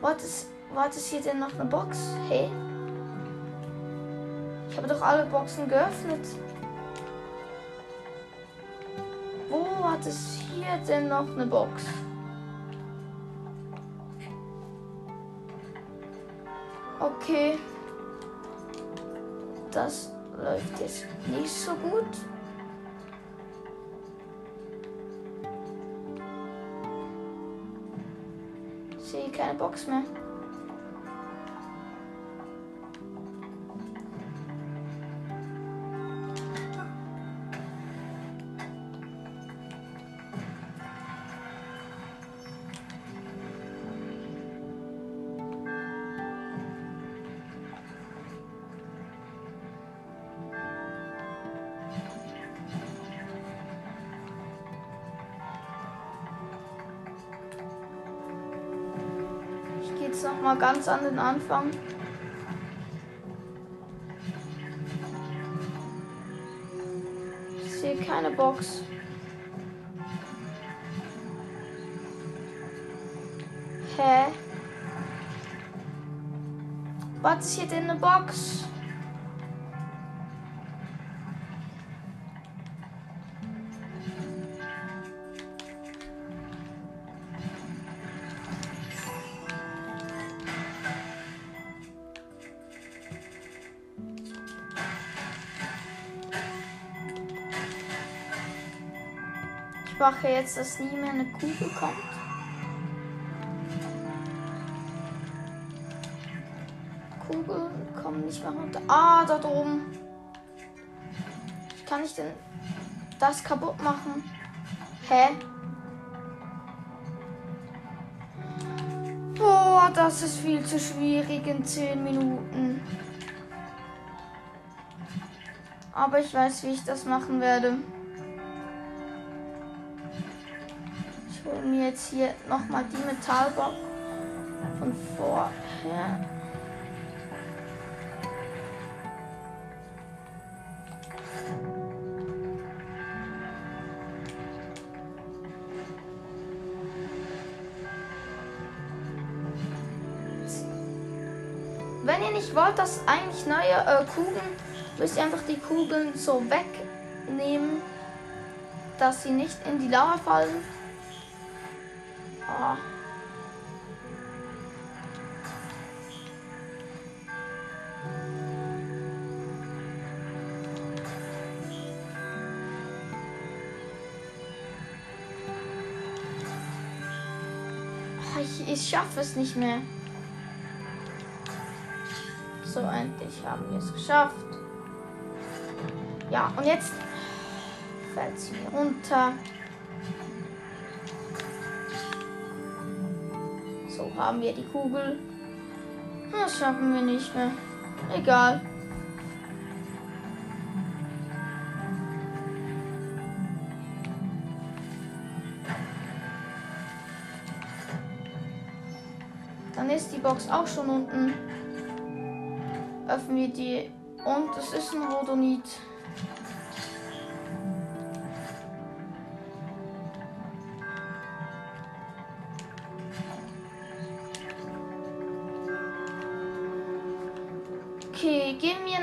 Was ist, was ist hier denn noch eine Box? Hey. Ich habe doch alle Boxen geöffnet. Wo hat es hier denn noch eine Box? Okay. Das läuft jetzt nicht so gut. Ich sehe keine Box mehr. noch mal ganz an den Anfang. Ich sehe keine Box. Hä? Was ist hier denn eine Box? Mache jetzt, dass nie mehr eine Kugel kommt. Kugeln kommen nicht mehr runter. Ah, da oben. Kann ich denn das kaputt machen? Hä? Boah, das ist viel zu schwierig in 10 Minuten. Aber ich weiß, wie ich das machen werde. Jetzt hier nochmal die Metallbox von vorher. Wenn ihr nicht wollt, dass eigentlich neue äh, Kugeln, müsst ihr einfach die Kugeln so wegnehmen, dass sie nicht in die Lava fallen. Schaffe es nicht mehr. So, endlich haben wir es geschafft. Ja, und jetzt fällt sie mir runter. haben wir die Kugel. Das schaffen wir nicht mehr. Egal. Box auch schon unten. Öffnen wir die. Und es ist ein Rodonit.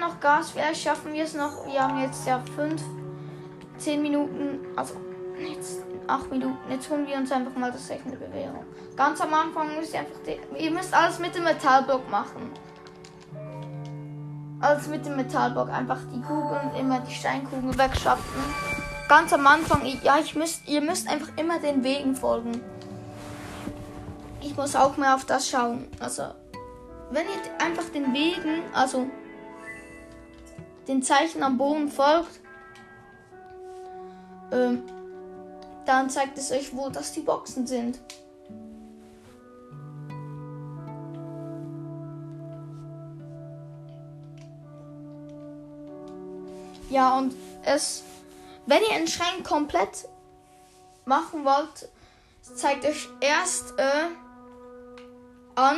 noch Gas. Vielleicht schaffen wir es noch. Wir haben jetzt ja fünf, zehn Minuten, also jetzt acht Minuten. Jetzt holen wir uns einfach mal das sechste Bewährung. Ganz am Anfang müsst ihr einfach, die, ihr müsst alles mit dem Metallblock machen. Alles mit dem Metallblock. Einfach die Kugeln, immer die Steinkugeln wegschaffen. Ganz am Anfang, ja, ich müsst, ihr müsst einfach immer den Wegen folgen. Ich muss auch mehr auf das schauen. Also, wenn ihr einfach den Wegen, also den Zeichen am Boden folgt, ähm, dann zeigt es euch, wo das die Boxen sind. Ja, und es, wenn ihr einen Schrank komplett machen wollt, zeigt euch erst äh, an,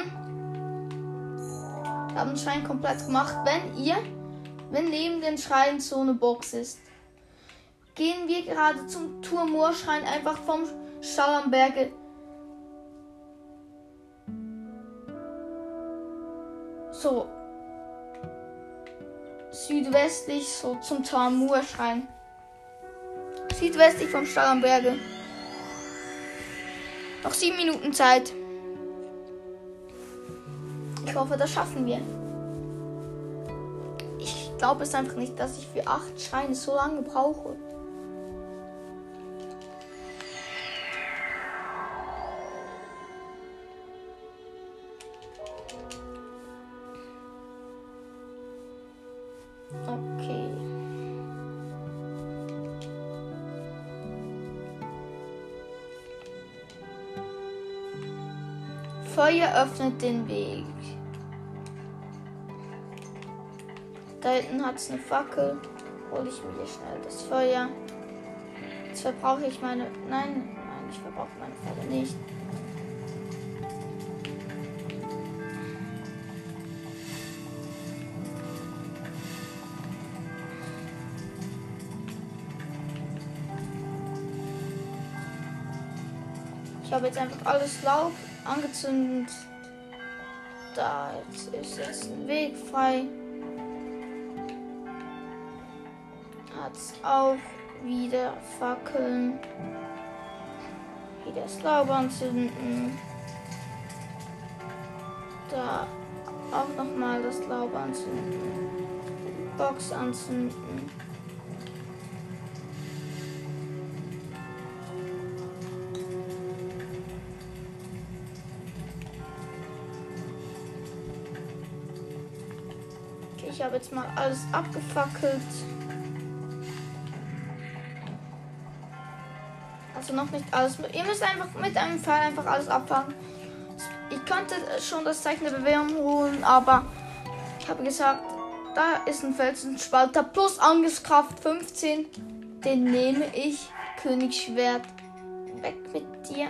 Ich habe den Schrein komplett gemacht. Wenn ihr, wenn neben den Schrein so eine Box ist, gehen wir gerade zum Turmurschrein einfach vom Stall am Berge. So südwestlich, so zum Turmurschrein. Südwestlich vom Stall am Berge. Noch sieben Minuten Zeit. Ich hoffe, das schaffen wir. Ich glaube es einfach nicht, dass ich für acht Schreine so lange brauche. Öffnet den Weg. Da hinten hat es eine Fackel. Hole ich mir hier schnell das Feuer. Jetzt verbrauche ich meine. Nein, nein, ich verbrauche meine Fackel nicht. Ich habe jetzt einfach alles Laub angezündet. Da jetzt ist jetzt ein Weg frei. Hat's auch wieder Fackeln. Wieder Laub anzünden. Da auch nochmal das Laub anzünden. Box anzünden. Habe jetzt mal alles abgefackelt. Also noch nicht alles. Ihr müsst einfach mit einem Pfeil einfach alles abfangen. Ich könnte schon das Zeichen der Bewährung holen, aber ich habe gesagt, da ist ein Felsenspalter plus Angriffskraft 15. Den nehme ich. Königsschwert. Weg mit dir.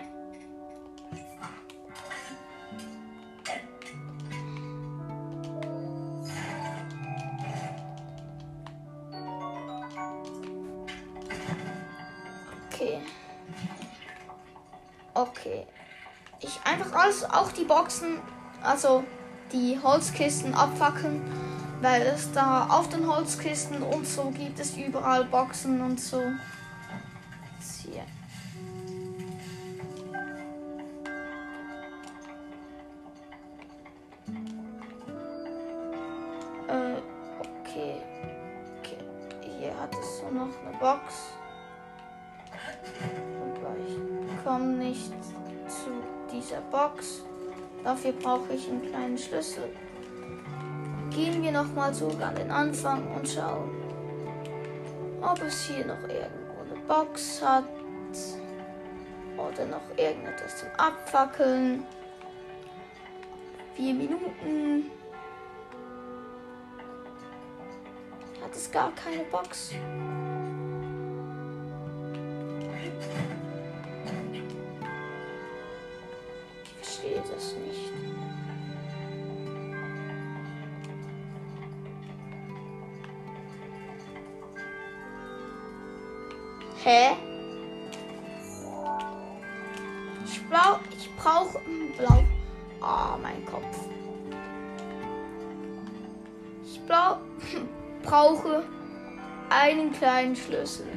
Boxen, also die Holzkisten abfackeln, weil es da auf den Holzkisten und so gibt es überall Boxen und so. Dafür brauche ich einen kleinen Schlüssel. Gehen wir nochmal zurück an den Anfang und schauen, ob es hier noch irgendwo eine Box hat. Oder noch irgendetwas zum Abfackeln. Vier Minuten. Hat es gar keine Box? Einen kleinen Schlüssel.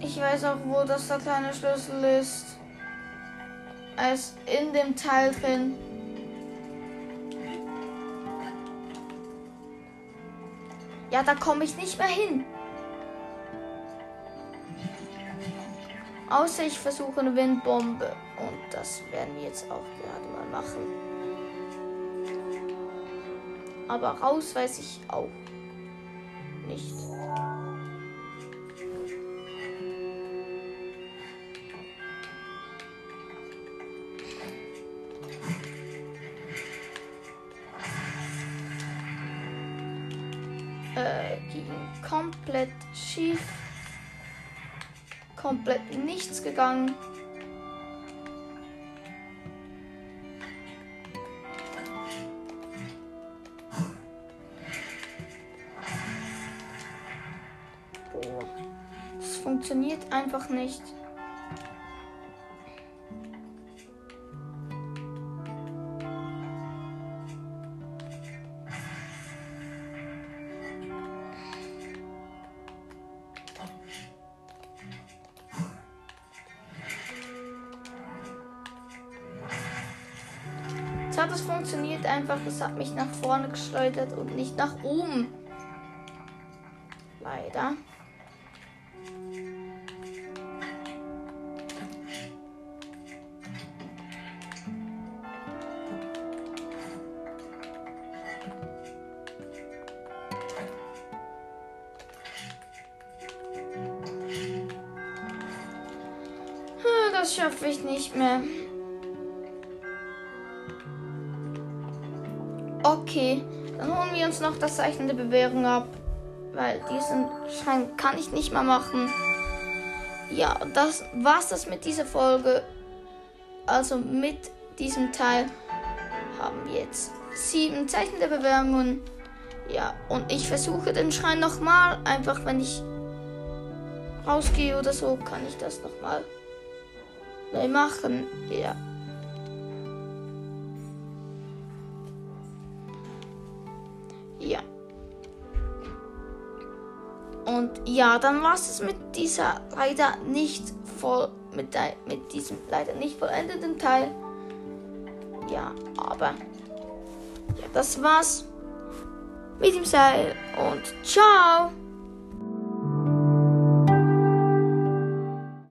Ich weiß auch, wo das der kleine Schlüssel ist. Er ist in dem Teil drin. Ja, da komme ich nicht mehr hin. Außer ich versuche eine Windbombe. Und das werden wir jetzt auch gerade mal machen. Aber raus weiß ich auch nicht. Äh, ging komplett schief. Komplett nichts gegangen. Einfach nicht. Jetzt hat es funktioniert einfach. Es hat mich nach vorne geschleudert und nicht nach oben. Leider. Der Bewährung ab. Weil diesen Schein kann ich nicht mehr machen. Ja, das war's das mit dieser Folge. Also mit diesem Teil haben wir jetzt sieben Zeichen der Bewährungen. Ja, und ich versuche den Schrein nochmal. Einfach wenn ich rausgehe oder so, kann ich das nochmal neu machen. Ja. Ja, dann war es mit dieser leider nicht voll, mit, der, mit diesem leider nicht vollendeten Teil. Ja, aber ja, das war's mit dem Seil und ciao!